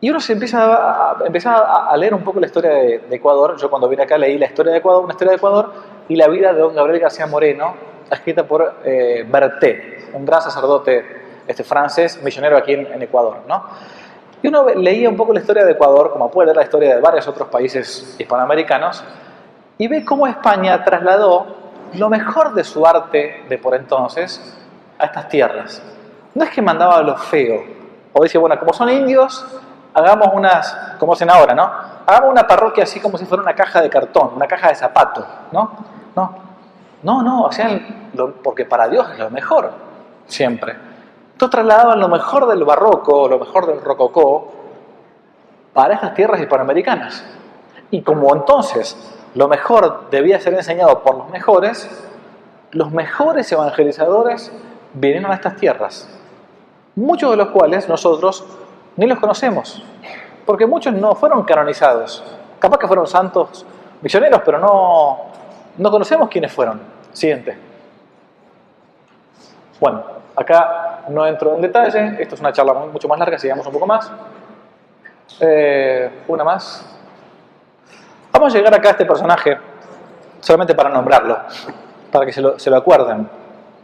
Y uno se empieza a, a, a leer un poco la historia de, Ecuador. Yo cuando vine acá leí la historia de Ecuador, una historia de Ecuador y la vida de don Gabriel García Moreno, escrita por eh, Berté, un gran sacerdote este, francés, misionero aquí en, en Ecuador. ¿no? Y uno leía un poco la historia de Ecuador, como puede leer la historia de varios otros países hispanoamericanos, y ve cómo España trasladó lo mejor de su arte de por entonces a estas tierras. No es que mandaba lo feo, o decía, bueno, como son indios, hagamos unas, como hacen ahora, ¿no? Hagamos una parroquia así como si fuera una caja de cartón, una caja de zapatos, ¿no? No, no, no, sea, porque para Dios es lo mejor, siempre. Entonces trasladaban lo mejor del barroco, lo mejor del rococó, para estas tierras hispanoamericanas. Y como entonces lo mejor debía ser enseñado por los mejores, los mejores evangelizadores vinieron a estas tierras, muchos de los cuales nosotros ni los conocemos, porque muchos no fueron canonizados. Capaz que fueron santos misioneros, pero no, no conocemos quiénes fueron. Siguiente. Bueno, acá no entro en detalle, esto es una charla mucho más larga, sigamos un poco más. Eh, una más. Vamos a llegar acá a este personaje, solamente para nombrarlo, para que se lo, se lo acuerden,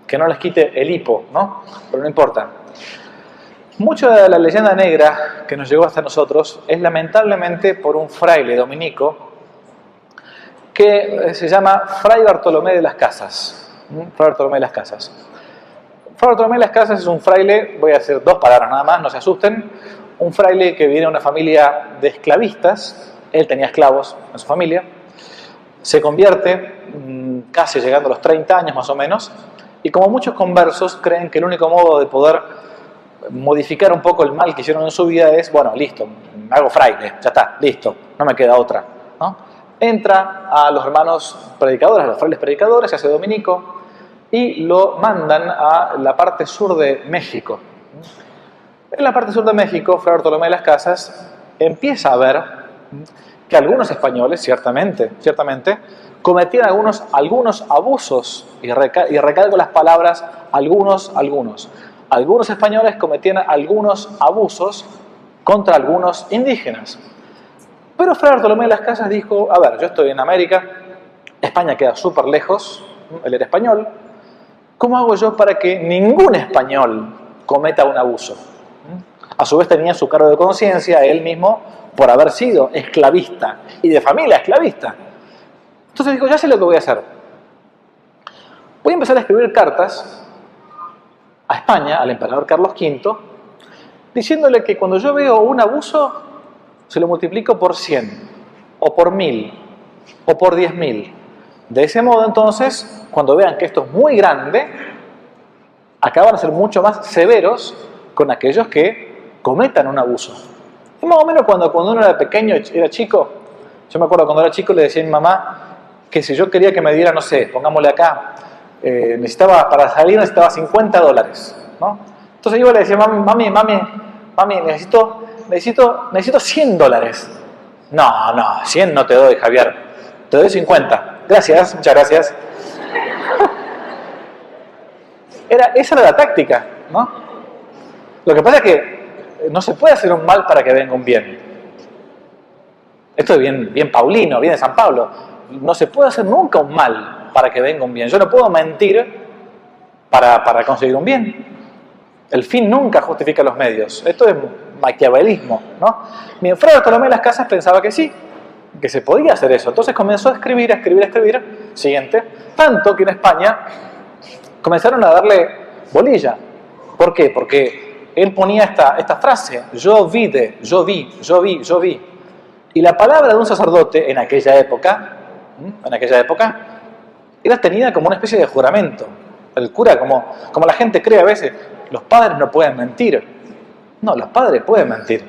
que no les quite el hipo, ¿no? Pero no importa. Mucha de la leyenda negra que nos llegó hasta nosotros es lamentablemente por un fraile dominico que eh, se llama Fray Bartolomé de las Casas. Fray Bartolomé de las Casas. Bartolomé de las Casas es un fraile, voy a hacer dos palabras nada más, no se asusten, un fraile que viene de una familia de esclavistas, él tenía esclavos en su familia, se convierte mm, casi llegando a los 30 años más o menos, y como muchos conversos creen que el único modo de poder modificar un poco el mal que hicieron en su vida es, bueno, listo, hago fraile, ya está, listo, no me queda otra. Entra a los hermanos predicadores, a los frailes predicadores, se hace dominico y lo mandan a la parte sur de México. En la parte sur de México, Fray Bartolomé de las Casas empieza a ver que algunos españoles, ciertamente, ciertamente, cometían algunos, algunos abusos, y, y recalco las palabras algunos, algunos, algunos españoles cometían algunos abusos contra algunos indígenas. Pero Fray Bartolomé de las Casas dijo, a ver, yo estoy en América, España queda súper lejos, él era español, ¿cómo hago yo para que ningún español cometa un abuso? A su vez tenía su cargo de conciencia él mismo por haber sido esclavista y de familia esclavista. Entonces dijo, ya sé lo que voy a hacer. Voy a empezar a escribir cartas a España, al emperador Carlos V, diciéndole que cuando yo veo un abuso, se lo multiplico por 100, o por 1000, o por 10.000. De ese modo, entonces, cuando vean que esto es muy grande, acaban a ser mucho más severos con aquellos que cometan un abuso. Es más o menos cuando, cuando uno era pequeño, era chico, yo me acuerdo cuando era chico le decía a mi mamá que si yo quería que me diera, no sé, pongámosle acá, eh, necesitaba, para salir necesitaba 50 dólares, ¿no? Entonces yo le decía, mami, mami, mami, mami, necesito, necesito, necesito 100 dólares. No, no, 100 no te doy, Javier, te doy 50. Gracias, muchas gracias. (laughs) Era, esa era la táctica, ¿no? Lo que pasa es que no se puede hacer un mal para que venga un bien. Esto es bien, bien paulino, bien de San Pablo. No se puede hacer nunca un mal para que venga un bien. Yo no puedo mentir para, para conseguir un bien. El fin nunca justifica los medios. Esto es maquiavelismo, ¿no? Mi Fray Bartolomé de las Casas pensaba que sí, que se podía hacer eso. Entonces comenzó a escribir, a escribir, a escribir. Siguiente. Tanto que en España comenzaron a darle bolilla. ¿Por qué? Porque él ponía esta, esta frase, yo vi de, yo vi, yo vi, yo vi. Y la palabra de un sacerdote en aquella época, en aquella época, era tenida como una especie de juramento. El cura, como, como la gente cree a veces, los padres no pueden mentir. No, los padres pueden mentir.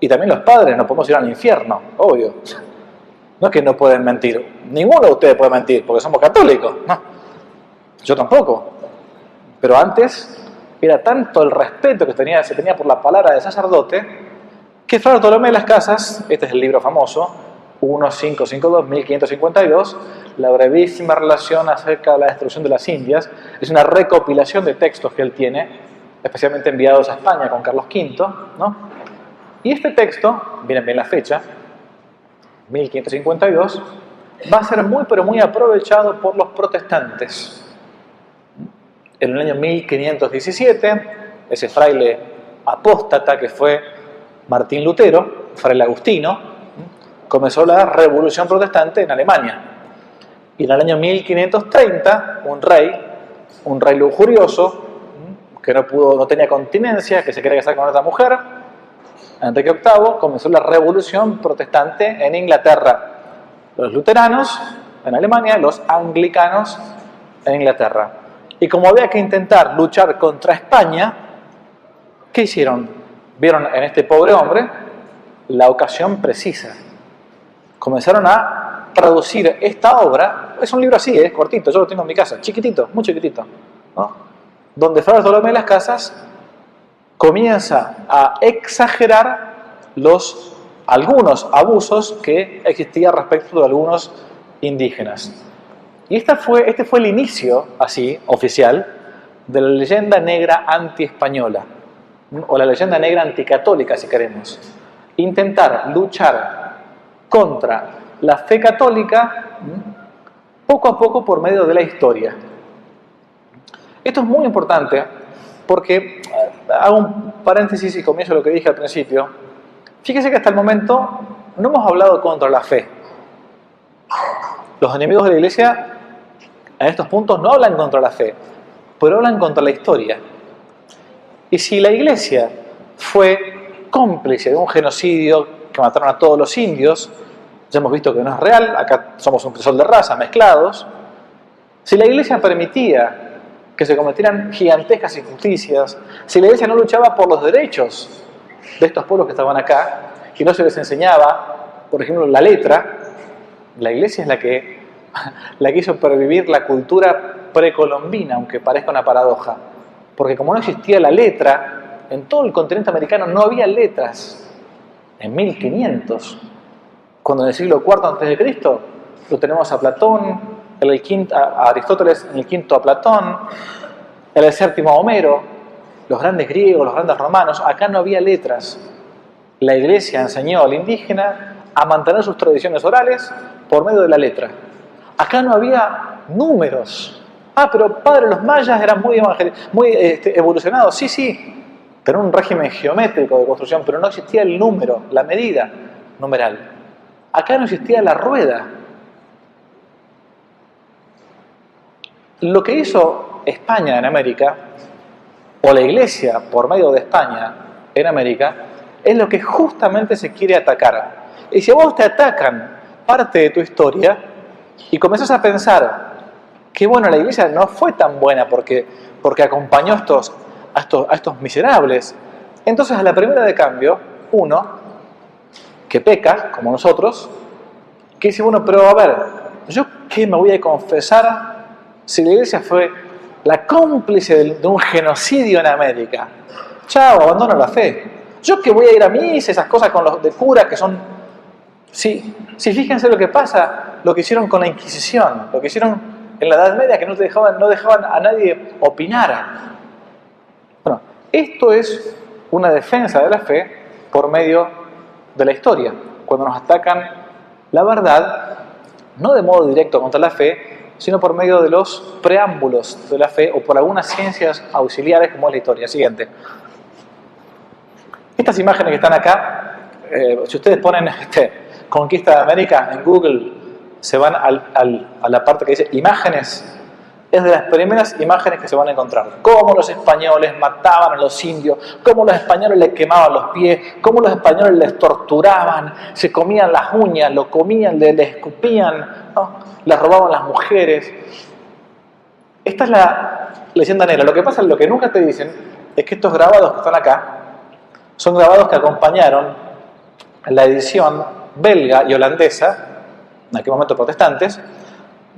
Y también los padres no podemos ir al infierno, obvio. No es que no pueden mentir. Ninguno de ustedes puede mentir, porque somos católicos. No. Yo tampoco. Pero antes era tanto el respeto que se tenía por la palabra del sacerdote, que Fray Bartolomé de las Casas, este es el libro famoso, 1552, 1552, la brevísima relación acerca de la destrucción de las Indias, es una recopilación de textos que él tiene, especialmente enviados a España con Carlos V, ¿no? Y este texto, miren bien la fecha, 1552, va a ser muy pero muy aprovechado por los protestantes. En el año 1517, ese fraile apóstata que fue Martín Lutero, fraile agustino, comenzó la revolución protestante en Alemania. Y en el año 1530, un rey, un rey lujurioso, que no, pudo, no tenía continencia, que se quería casar con otra mujer, Enrique VIII, comenzó la revolución protestante en Inglaterra. Los luteranos en Alemania, los anglicanos en Inglaterra. Y como había que intentar luchar contra España, ¿qué hicieron? Vieron en este pobre hombre la ocasión precisa comenzaron a traducir esta obra, es un libro así, es cortito, yo lo tengo en mi casa, chiquitito, muy chiquitito, ¿no? Donde Fray Bartolomé de las Casas comienza a exagerar los algunos abusos que existían respecto de algunos indígenas. Y esta fue, este fue el inicio, así, oficial, de la leyenda negra anti-española, o la leyenda negra anticatólica, si queremos. Intentar luchar contra la fe católica poco a poco por medio de la historia. Esto es muy importante porque, hago un paréntesis y comienzo lo que dije al principio, fíjese que hasta el momento no hemos hablado contra la fe. Los enemigos de la iglesia en estos puntos no hablan contra la fe, pero hablan contra la historia. Y si la iglesia fue cómplice de un genocidio que mataron a todos los indios, ya hemos visto que no es real, acá somos un crisol de raza mezclados, si la iglesia permitía que se cometieran gigantescas injusticias, si la iglesia no luchaba por los derechos de estos pueblos que estaban acá, y no se les enseñaba, por ejemplo, la letra, la iglesia es la que, (laughs) la que hizo pervivir la cultura precolombina, aunque parezca una paradoja. Porque como no existía la letra, en todo el continente americano no había letras. En 1500, cuando en el siglo IV a.C., lo tenemos a Platón, en el quinto, a Aristóteles en el quinto a Platón, en el séptimo a Homero, los grandes griegos, los grandes romanos, acá no había letras. La iglesia enseñó al indígena a mantener sus tradiciones orales por medio de la letra. Acá no había números. Ah, pero padre, los mayas eran muy, muy este, evolucionados. Sí, sí, tenían un régimen geométrico de construcción, pero no existía el número, la medida numeral. Acá no existía la rueda. Lo que hizo España en América, o la iglesia por medio de España en América, es lo que justamente se quiere atacar. Y si vos te atacan parte de tu historia y comienzas a pensar que, bueno, la iglesia no fue tan buena porque, porque acompañó a estos, a, estos, a estos miserables, entonces a la primera de cambio, uno, que peca, como nosotros, que dice, bueno, pero a ver, ¿yo qué me voy a confesar si la iglesia fue la cómplice de, un genocidio en América? Chao, abandono la fe. Yo que voy a ir a misa, esas cosas con los de cura que son... Sí, sí, fíjense lo que pasa, lo que hicieron con la Inquisición, lo que hicieron en la Edad Media, que no dejaban, no dejaban a nadie opinar. Bueno, esto es una defensa de la fe por medio de la historia. Cuando nos atacan la verdad, no de modo directo contra la fe, sino por medio de los preámbulos de la fe o por algunas ciencias auxiliares como es la historia. Siguiente. Estas imágenes que están acá, eh, si ustedes ponen este, Conquista de América en Google, se van a la parte que dice imágenes. Es de las primeras imágenes que se van a encontrar. Cómo los españoles mataban a los indios, cómo los españoles les quemaban los pies, cómo los españoles les torturaban, se comían las uñas, lo comían, les, escupían. ¿no? las robaban las mujeres. Esta es la leyenda negra. Lo que pasa, lo que nunca te dicen, es que estos grabados que están acá son grabados que acompañaron la edición belga y holandesa, en aquel momento protestantes,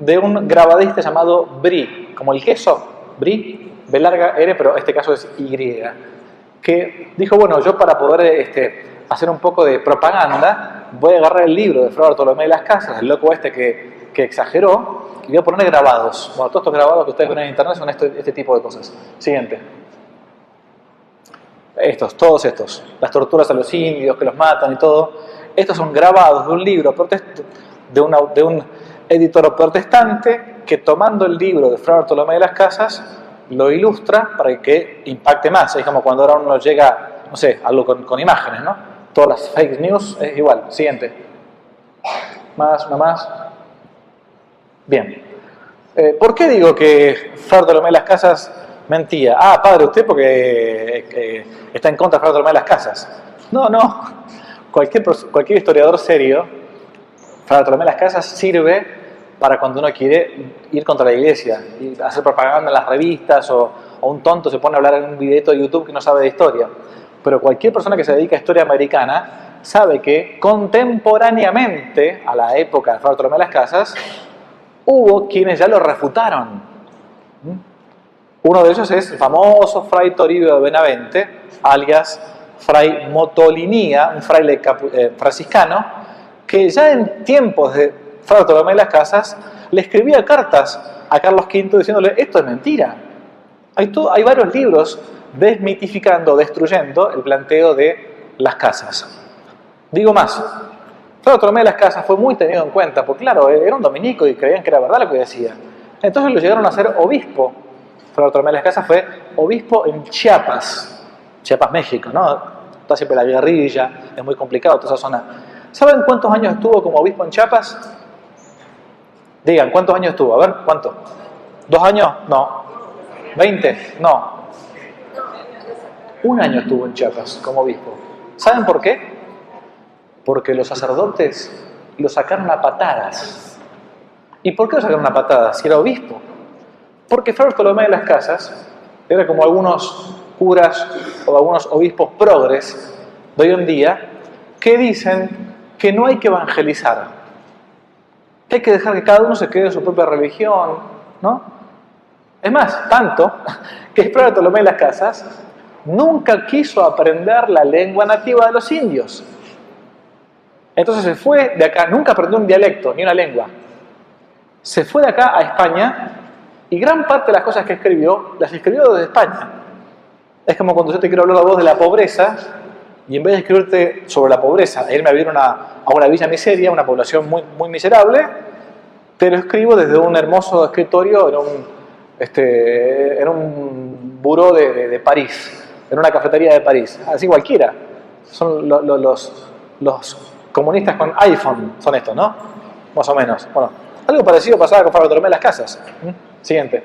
de un grabadista llamado Brie, como el queso, Brie, B larga R, pero este caso es Y, que dijo, bueno, yo para poder este, hacer un poco de propaganda, voy a agarrar el libro de Fray Bartolomé de las Casas, el loco este que que exageró y voy a poner grabados. Bueno, todos estos grabados que ustedes ven en internet son este, este, tipo de cosas. Siguiente. Estos, todos estos. Las torturas a los indios, que los matan y todo. Estos son grabados de un libro de, una, de un editor protestante que tomando el libro de Fray Bartolomé de las Casas lo ilustra para que impacte más. Es como cuando ahora uno llega, no sé, algo con, con imágenes, ¿no? Todas las fake news es igual. Siguiente. Más, una más. Bien. Eh, ¿Por qué digo que Fray Bartolomé de las Casas mentía? Ah, padre, usted porque eh, está en contra de Fray Bartolomé de las Casas. No, no. Cualquier, cualquier historiador serio, Fray Bartolomé de las Casas sirve para cuando uno quiere ir contra la iglesia, y hacer propaganda en las revistas o, un tonto se pone a hablar en un videito de YouTube que no sabe de historia. Pero cualquier persona que se dedica a historia americana sabe que contemporáneamente a la época de Fray Bartolomé de las Casas, hubo quienes ya lo refutaron. ¿Mm? Uno de ellos es el famoso Fray Toribio de Benavente, alias Fray Motolinía, un fraile eh, franciscano, que ya en tiempos de Fray Bartolomé de las Casas le escribía cartas a Carlos V diciéndole, esto es mentira. Hay, hay varios libros desmitificando, destruyendo el planteo de las casas. Digo más, Fray Bartolomé de las Casas fue muy tenido en cuenta, porque claro, era un dominico y creían que era verdad lo que decía. Entonces lo llegaron a ser obispo. Fray Bartolomé de las Casas fue obispo en Chiapas, Chiapas, México, ¿no? Está siempre la guerrilla, es muy complicado toda esa zona. ¿Saben cuántos años estuvo como obispo en Chiapas? Digan, ¿cuántos años estuvo? A ver, ¿cuánto? ¿Dos años? No. ¿Veinte? No. Un año estuvo en Chiapas como obispo. ¿Saben por qué? Porque los sacerdotes lo sacaron a patadas. ¿Y por qué lo sacaron a patadas? Si era obispo. Porque Fray Bartolomé de las Casas era como algunos curas o algunos obispos progres de hoy en día que dicen que no hay que evangelizar, que hay que dejar que cada uno se quede en su propia religión, ¿no? Es más, tanto (laughs) que Bartolomé de las Casas nunca quiso aprender la lengua nativa de los indios. Entonces se fue de acá, nunca aprendió un dialecto ni una lengua. Se fue de acá a España y gran parte de las cosas que escribió las escribió desde España. Es como cuando yo te quiero hablar a vos de la pobreza y en vez de escribirte sobre la pobreza e irme a vivir una, a una villa miseria, una población muy, muy miserable, te lo escribo desde un hermoso escritorio en un, este, en un buró de, de, París, en una cafetería de París. Así cualquiera. Son los, los comunistas con iPhone son estos, ¿no? Más o menos. Bueno, algo parecido pasaba con Fabio Bartolomé las casas. ¿Mm? Siguiente.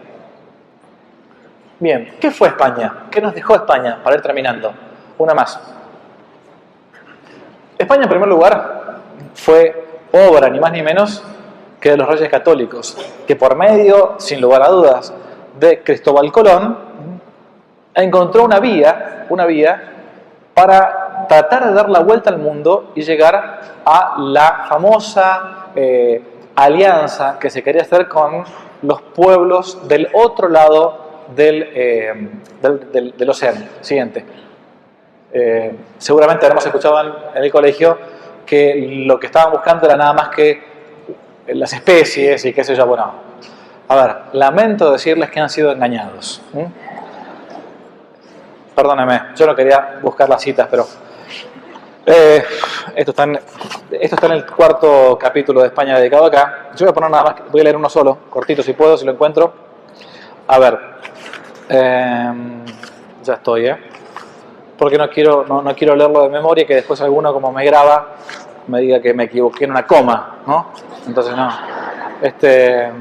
Bien, ¿qué fue España? ¿Qué nos dejó España? Para ir terminando. Una más. España, en primer lugar, fue obra, ni más ni menos, que de los reyes católicos, que por medio, sin lugar a dudas, de Cristóbal Colón, encontró una vía, una vía para tratar de dar la vuelta al mundo y llegar a la famosa eh, alianza que se quería hacer con los pueblos del otro lado del, eh, del, océano. Siguiente. Eh, seguramente habremos escuchado en el colegio que lo que estaban buscando era nada más que las especies y qué sé yo. Bueno, a ver, lamento decirles que han sido engañados. Perdóname, yo no quería buscar las citas, pero eh, esto, está en, el cuarto capítulo de España dedicado acá. Yo voy a poner nada más, voy a leer uno solo, cortito si puedo, si lo encuentro. A ver, em, ya estoy, ¿eh? Porque no quiero, no, no quiero leerlo de memoria y que después alguno como me graba me diga que me equivoqué en una coma, ¿no? Entonces no. Este,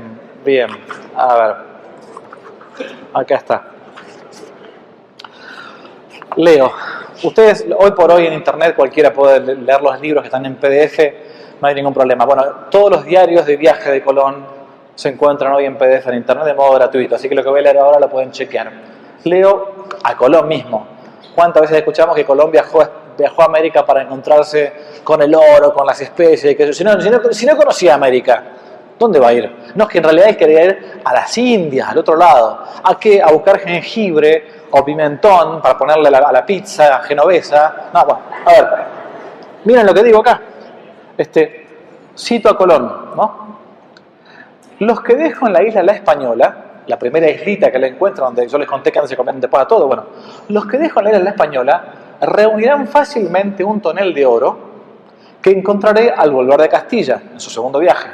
bien, a ver. Acá está. Leo. Ustedes, hoy por hoy en Internet, cualquiera puede leer los libros que están en PDF, no hay ningún problema. Bueno, todos los diarios de viaje de Colón se encuentran hoy en PDF en Internet de modo gratuito, así que lo que voy a leer ahora lo pueden chequear. Leo a Colón mismo. ¿Cuántas veces escuchamos que Colón viajó, a América para encontrarse con el oro, con las especies? Que, si, no, si, no, si no conocía América, ¿Dónde va a ir? No, es que en realidad él quería ir a las Indias, al otro lado. ¿A qué? A buscar jengibre o pimentón para ponerle a la, pizza genovesa. No, bueno, a ver, miren lo que digo acá. Este, cito a Colón, ¿no? Los que dejo en la isla La Española, la primera islita que le encuentro, donde yo les conté que antes se comían después a todo, bueno, los que dejo en la isla La Española reunirán fácilmente un tonel de oro que encontraré al volver de Castilla, en su segundo viaje.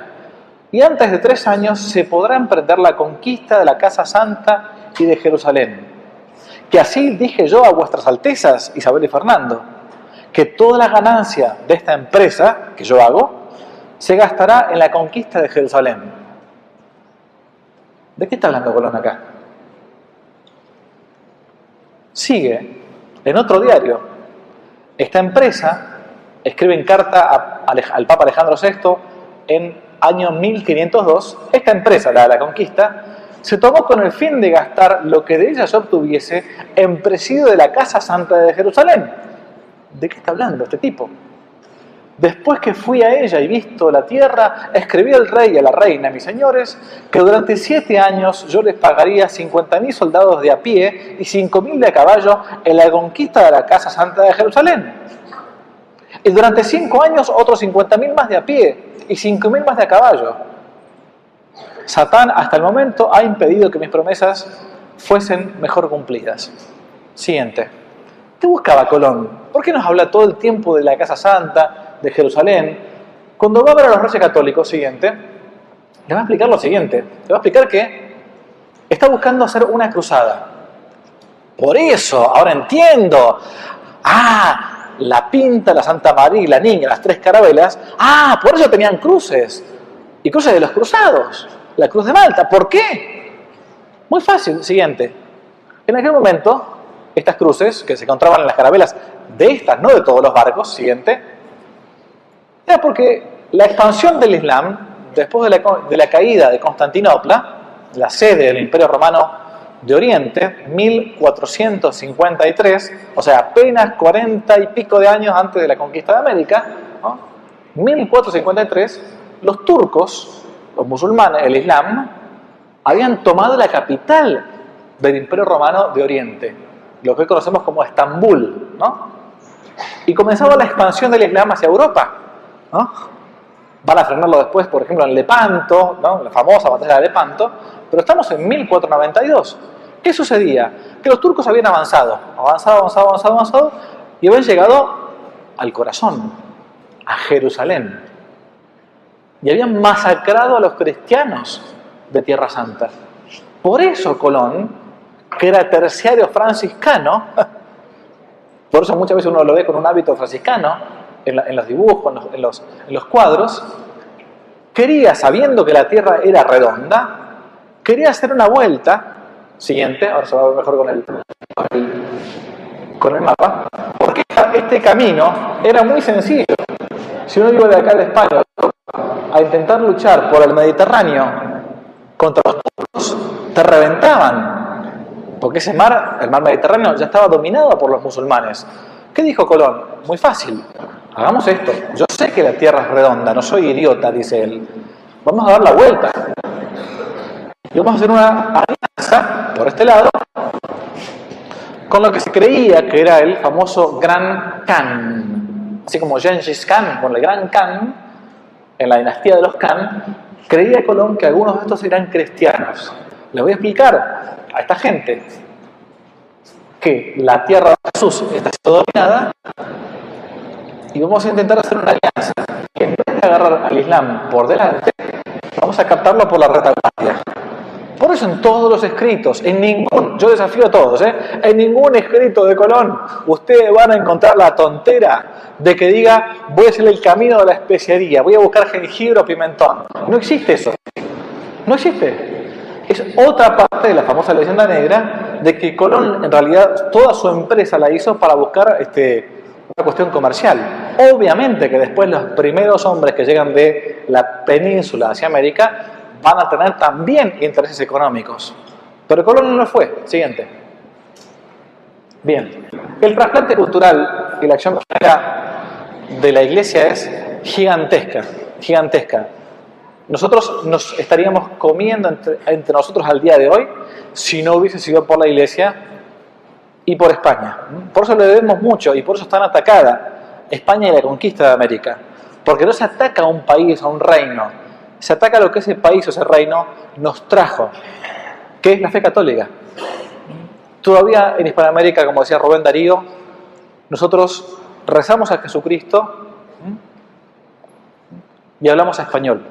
Y antes de tres años se podrá emprender la conquista de la Casa Santa y de Jerusalén, que así dije yo a vuestras altezas, Isabel y Fernando, que toda la ganancia de esta empresa que yo hago se gastará en la conquista de Jerusalén. ¿De qué está hablando Colón acá? Sigue en otro diario. Esta empresa escribe en carta al Papa Alejandro VI en año 1502. Esta empresa, la de la conquista, se tomó con el fin de gastar lo que de ella se obtuviese en presidio de la Casa Santa de Jerusalén. ¿De qué está hablando este tipo? Después que fui a ella y visto la tierra, escribí al rey y a la reina, mis señores, que durante siete años yo les pagaría 50.000 soldados de a pie y 5.000 de a caballo en la conquista de la Casa Santa de Jerusalén. Y durante cinco años otros 50.000 más de a pie y 5.000 más de a caballo. Satán hasta el momento ha impedido que mis promesas fuesen mejor cumplidas. Siguiente. ¿Qué buscaba Colón? ¿Por qué nos habla todo el tiempo de la Casa Santa, de Jerusalén, cuando va a ver a los reyes católicos, siguiente, le va a explicar lo siguiente. Le va a explicar que está buscando hacer una cruzada. Por eso, ahora entiendo. Ah, la pinta, la Santa María la Niña, las tres carabelas. Ah, por eso tenían cruces. Y cruces de los cruzados. La cruz de Malta. ¿Por qué? Muy fácil. Siguiente. En aquel momento, estas cruces que se encontraban en las carabelas de estas, no de todos los barcos, siguiente, era porque la expansión del Islam, después de la, caída de Constantinopla, la sede del Imperio Romano de Oriente, 1453, o sea, apenas 40 y pico de años antes de la conquista de América, 1453, los turcos, los musulmanes, el Islam, habían tomado la capital del Imperio Romano de Oriente, lo que hoy conocemos como Estambul, ¿no? Y comenzaba la expansión del Islam hacia Europa. Van a frenarlo después, por ejemplo, en Lepanto, la famosa batalla de Lepanto, pero estamos en 1492. ¿Qué sucedía? Que los turcos habían avanzado, avanzado, avanzado, avanzado, avanzado, y habían llegado al corazón, a Jerusalén. Y habían masacrado a los cristianos de Tierra Santa. Por eso Colón, que era terciario franciscano, (laughs) por eso muchas veces uno lo ve con un hábito franciscano, en, los dibujos, en los, cuadros, quería, sabiendo que la Tierra era redonda, quería hacer una vuelta, siguiente, ahora se va a ver mejor con el, con el mapa, porque este camino era muy sencillo. Si uno iba de acá de España a intentar luchar por el Mediterráneo contra los turcos, te reventaban, porque ese mar, el mar Mediterráneo, ya estaba dominado por los musulmanes. ¿Qué dijo Colón? Muy fácil. Hagamos esto. Yo sé que la Tierra es redonda, no soy idiota, dice él. Vamos a dar la vuelta. Y vamos a hacer una alianza por este lado con lo que se creía que era el famoso Gran Khan. Así como Gengis Khan, con el Gran Khan, en la dinastía de los Khan, creía Colón que algunos de estos eran cristianos. Le voy a explicar a esta gente que la tierra de Jesús está dominada y vamos a intentar hacer una alianza. En vez de agarrar al Islam por delante, vamos a captarlo por la retaguardia. Por eso en todos los escritos, en ningún, yo desafío a todos, ¿eh? en ningún escrito de Colón, ustedes van a encontrar la tontera de que diga, voy a hacer el camino de la especiaría, voy a buscar jengibre o pimentón. No existe eso. No existe. Es otra parte de la famosa leyenda negra de que Colón en realidad toda su empresa la hizo para buscar este, cuestión comercial. Obviamente que después los primeros hombres que llegan de la península hacia América van a tener también intereses económicos. Pero Colón no lo fue. Siguiente. Bien. El trasplante cultural y la acción de la iglesia es gigantesca. Gigantesca. Nosotros nos estaríamos comiendo entre, entre nosotros al día de hoy si no hubiese sido por la iglesia y por España. Por eso le debemos mucho y por eso están atacada España y la conquista de América. Porque no se ataca a un país, a un reino, se ataca a lo que ese país o ese reino nos trajo, que es la fe católica. Todavía en Hispanoamérica, como decía Rubén Darío, nosotros rezamos a Jesucristo y hablamos español.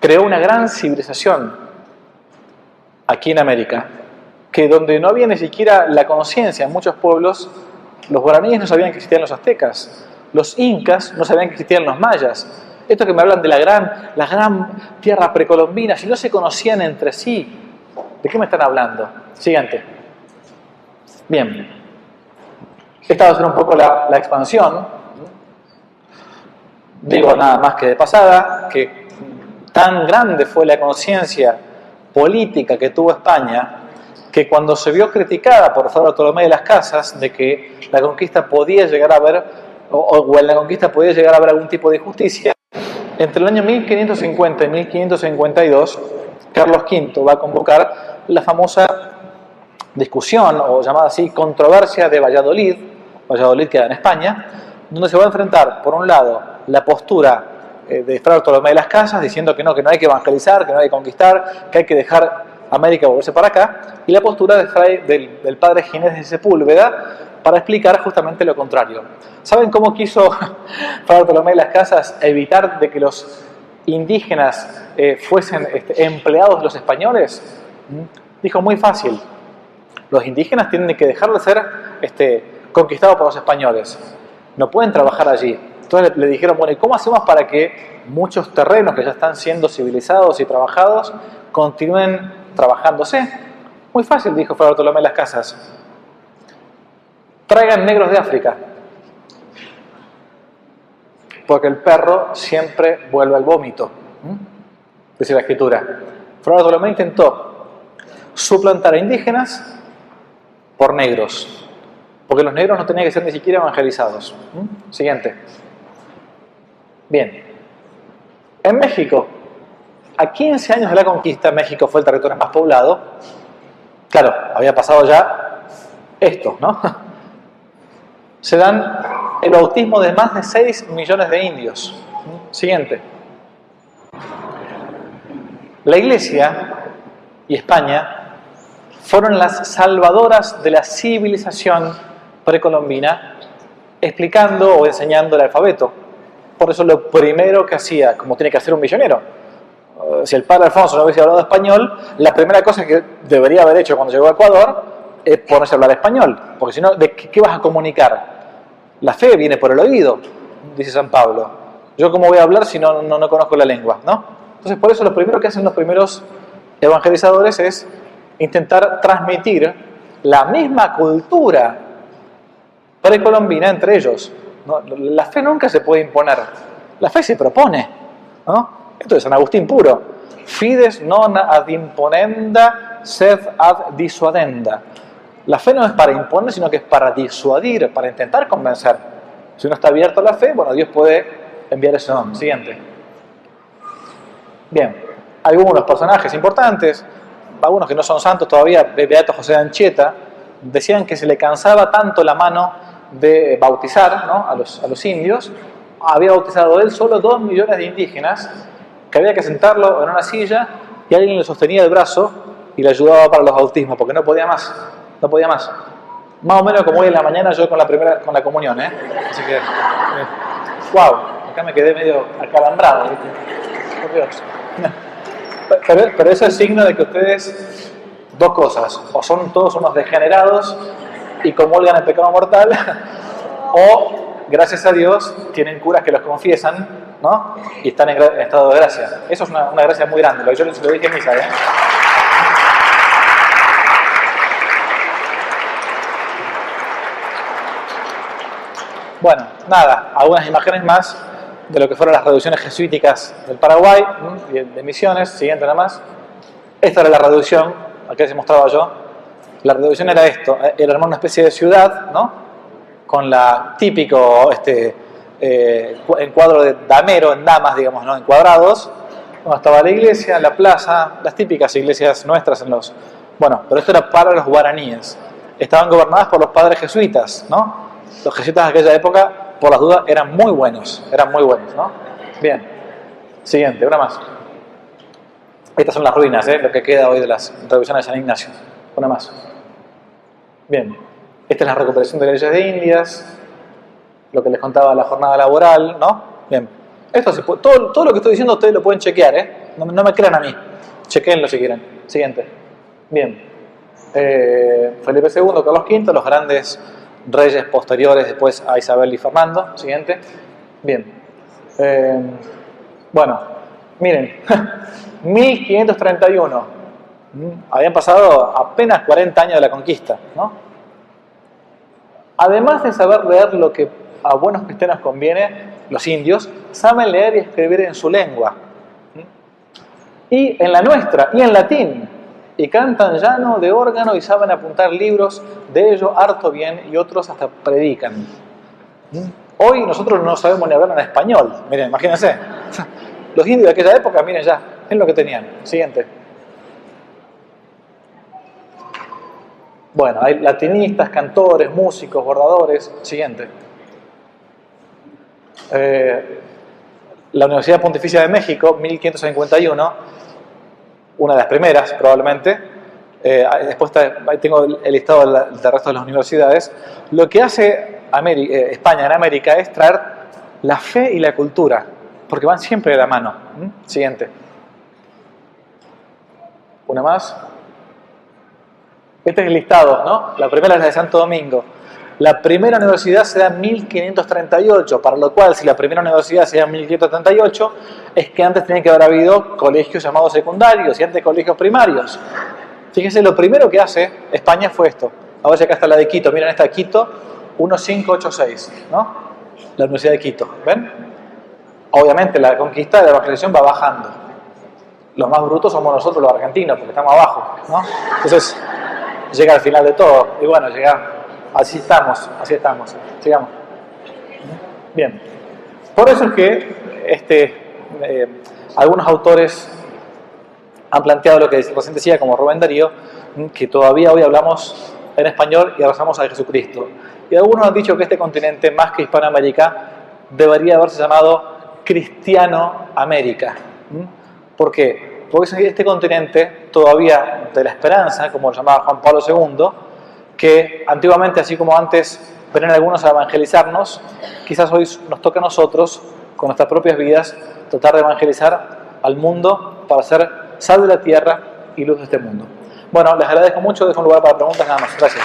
Creó una gran civilización aquí en América que donde no había ni siquiera la conciencia en muchos pueblos, los guaraníes no sabían que existían los aztecas, los incas no sabían que existían los mayas. Esto que me hablan de la gran, la gran tierra precolombina, si no se conocían entre sí, ¿de qué me están hablando? Siguiente. Bien. Esta va a ser un poco la, la expansión. Digo nada más que de pasada, que tan grande fue la conciencia política que tuvo España que cuando se vio criticada por Bartolomé de las Casas de que la conquista podía llegar a haber o, en la conquista podía llegar a haber algún tipo de injusticia, entre el año 1550 y 1552, Carlos V va a convocar la famosa discusión, o llamada así, controversia de Valladolid, Valladolid queda en España, donde se va a enfrentar, por un lado, la postura eh, de Fray de las Casas, diciendo que no, que no hay que evangelizar, que no hay que conquistar, que hay que dejar América volverse para acá, y la postura de Fray, del, padre Ginés de Sepúlveda, para explicar justamente lo contrario. ¿Saben cómo quiso (laughs) Fray Bartolomé de las Casas evitar de que los indígenas eh, fuesen este, empleados de los españoles? ¿Mm? Dijo muy fácil, los indígenas tienen que dejar de ser este, conquistados por los españoles, no pueden trabajar allí. Entonces le, dijeron, bueno, ¿y cómo hacemos para que muchos terrenos que ya están siendo civilizados y trabajados continúen trabajándose? Muy fácil, dijo Fray Bartolomé las Casas. Traigan negros de África. Porque el perro siempre vuelve al vómito. Dice la escritura. Fray Bartolomé intentó suplantar a indígenas por negros. Porque los negros no tenían que ser ni siquiera evangelizados. Siguiente. Bien. En México, a 15 años de la conquista, México fue el territorio más poblado. Claro, había pasado ya esto, ¿no? (laughs) Se dan el bautismo de más de 6 millones de indios. Siguiente. La Iglesia y España fueron las salvadoras de la civilización precolombina, explicando o enseñando el alfabeto. Por eso lo primero que hacía, como tiene que hacer un misionero, eh, si el padre Alfonso no hubiese hablado español, la primera cosa que debería haber hecho cuando llegó a Ecuador es ponerse a hablar español, porque si no, ¿de qué vas a comunicar? La fe viene por el oído, dice San Pablo. Yo cómo voy a hablar si no, no, no conozco la lengua, ¿no? Entonces por eso lo primero que hacen los primeros evangelizadores es intentar transmitir la misma cultura precolombina entre ellos. La fe nunca se puede imponer, la fe se propone. ¿no? Esto es San Agustín puro. Fides non ad imponenda, sed ad disuadenda. La fe no es para imponer, sino que es para disuadir, para intentar convencer. Si uno está abierto a la fe, bueno, Dios puede enviar ese don. Siguiente. Bien, algunos personajes importantes algunos que no son santos todavía, Beato José de Anchieta, decían que se le cansaba tanto la mano de bautizar ¿no? a, los, a los indios, había bautizado él solo dos millones de indígenas, que había que sentarlo en una silla y alguien le sostenía el brazo y le ayudaba para los bautismos, porque no podía más, no podía más. Más o menos como hoy en la mañana yo con la primera, con la comunión, ¿eh? Así que, wow, acá me quedé medio acalambrado, por Dios. (laughs) Pero, eso es signo de que ustedes, dos cosas, o son todos unos degenerados y comulgan el pecado mortal, (laughs) o gracias a Dios tienen curas que los confiesan, ¿no? Y están en, estado de gracia. Eso es una, gracia muy grande, lo que yo les lo dije en misa, ¿eh? Bueno, nada, algunas imágenes más de lo que fueron las reducciones jesuíticas del Paraguay, de misiones, siguiente nada más. Esta era la reducción, aquí les mostraba yo. La reducción era esto, eh, era una especie de ciudad, ¿no? Con la típico este, eh, de damero en damas, digamos, ¿no? En cuadrados. Estaba la iglesia, la plaza, las típicas iglesias nuestras en los... Bueno, pero esto era para los guaraníes. Estaban gobernadas por los padres jesuitas, ¿no? Los jesuitas de aquella época por las dudas, eran muy buenos, eran muy buenos, ¿no? Bien, siguiente, una más. Estas son las ruinas, ¿eh? lo que queda hoy de las traducciones de San Ignacio. Una más. Bien, esta es la recuperación de leyes de Indias, lo que les contaba la jornada laboral, ¿no? Bien, esto se todo, todo lo que estoy diciendo ustedes lo pueden chequear, ¿eh? No, me crean a mí, chequenlo si quieren. Siguiente. Bien, eh, Felipe II, Carlos V, los grandes reyes posteriores después a Isabel y Fernando. Siguiente. Bien. Eh, bueno, miren, (laughs) 1531. Mm, habían pasado apenas 40 años de la conquista, ¿no? Además de saber leer lo que a buenos cristianos conviene, los indios saben leer y escribir en su lengua. Y en la nuestra, y en latín y cantan llano de órgano y saben apuntar libros, de ello harto bien y otros hasta predican. Hoy nosotros no sabemos ni hablar en español. Miren, imagínense. (laughs) Los indios de aquella época, miren ya, es lo que tenían. Siguiente. Bueno, hay latinistas, cantores, músicos, bordadores. Siguiente. Eh, la Universidad Pontificia de México, 1551, una de las primeras probablemente, eh, después tengo el, listado del, resto de las universidades, lo que hace eh, España en América es traer la fe y la cultura, porque van siempre de la mano. ¿Mm? Siguiente. Una más. Este es el listado, ¿no? La primera es la de Santo Domingo. La primera universidad se da en 1538, para lo cual si la primera universidad se da en 1538, es que antes tenía que haber habido colegios llamados secundarios y antes colegios primarios. Fíjense, lo primero que hace España fue esto. Ahora acá está la de Quito, miren esta Quito, 1586, ¿no? La Universidad de Quito, ¿ven? Obviamente la conquista de la evangelización va bajando. Los más brutos somos nosotros los argentinos, porque estamos abajo, ¿no? Entonces, llega al final de todo, y bueno, llega Así estamos, así estamos. Sigamos. Bien. Por eso es que este, eh, algunos autores han planteado lo que recién decía, como Rubén Darío, que todavía hoy hablamos en español y abrazamos a Jesucristo. Y algunos han dicho que este continente, más que Hispanoamérica, debería haberse llamado Cristiano América. ¿Por qué? Porque este continente todavía de la esperanza, como lo llamaba Juan Pablo II, que antiguamente, así como antes venían algunos a evangelizarnos, quizás hoy nos toca a nosotros, con nuestras propias vidas, tratar de evangelizar al mundo para ser sal de la tierra y luz de este mundo. Bueno, les agradezco mucho, dejo un lugar para preguntas nada más. Gracias.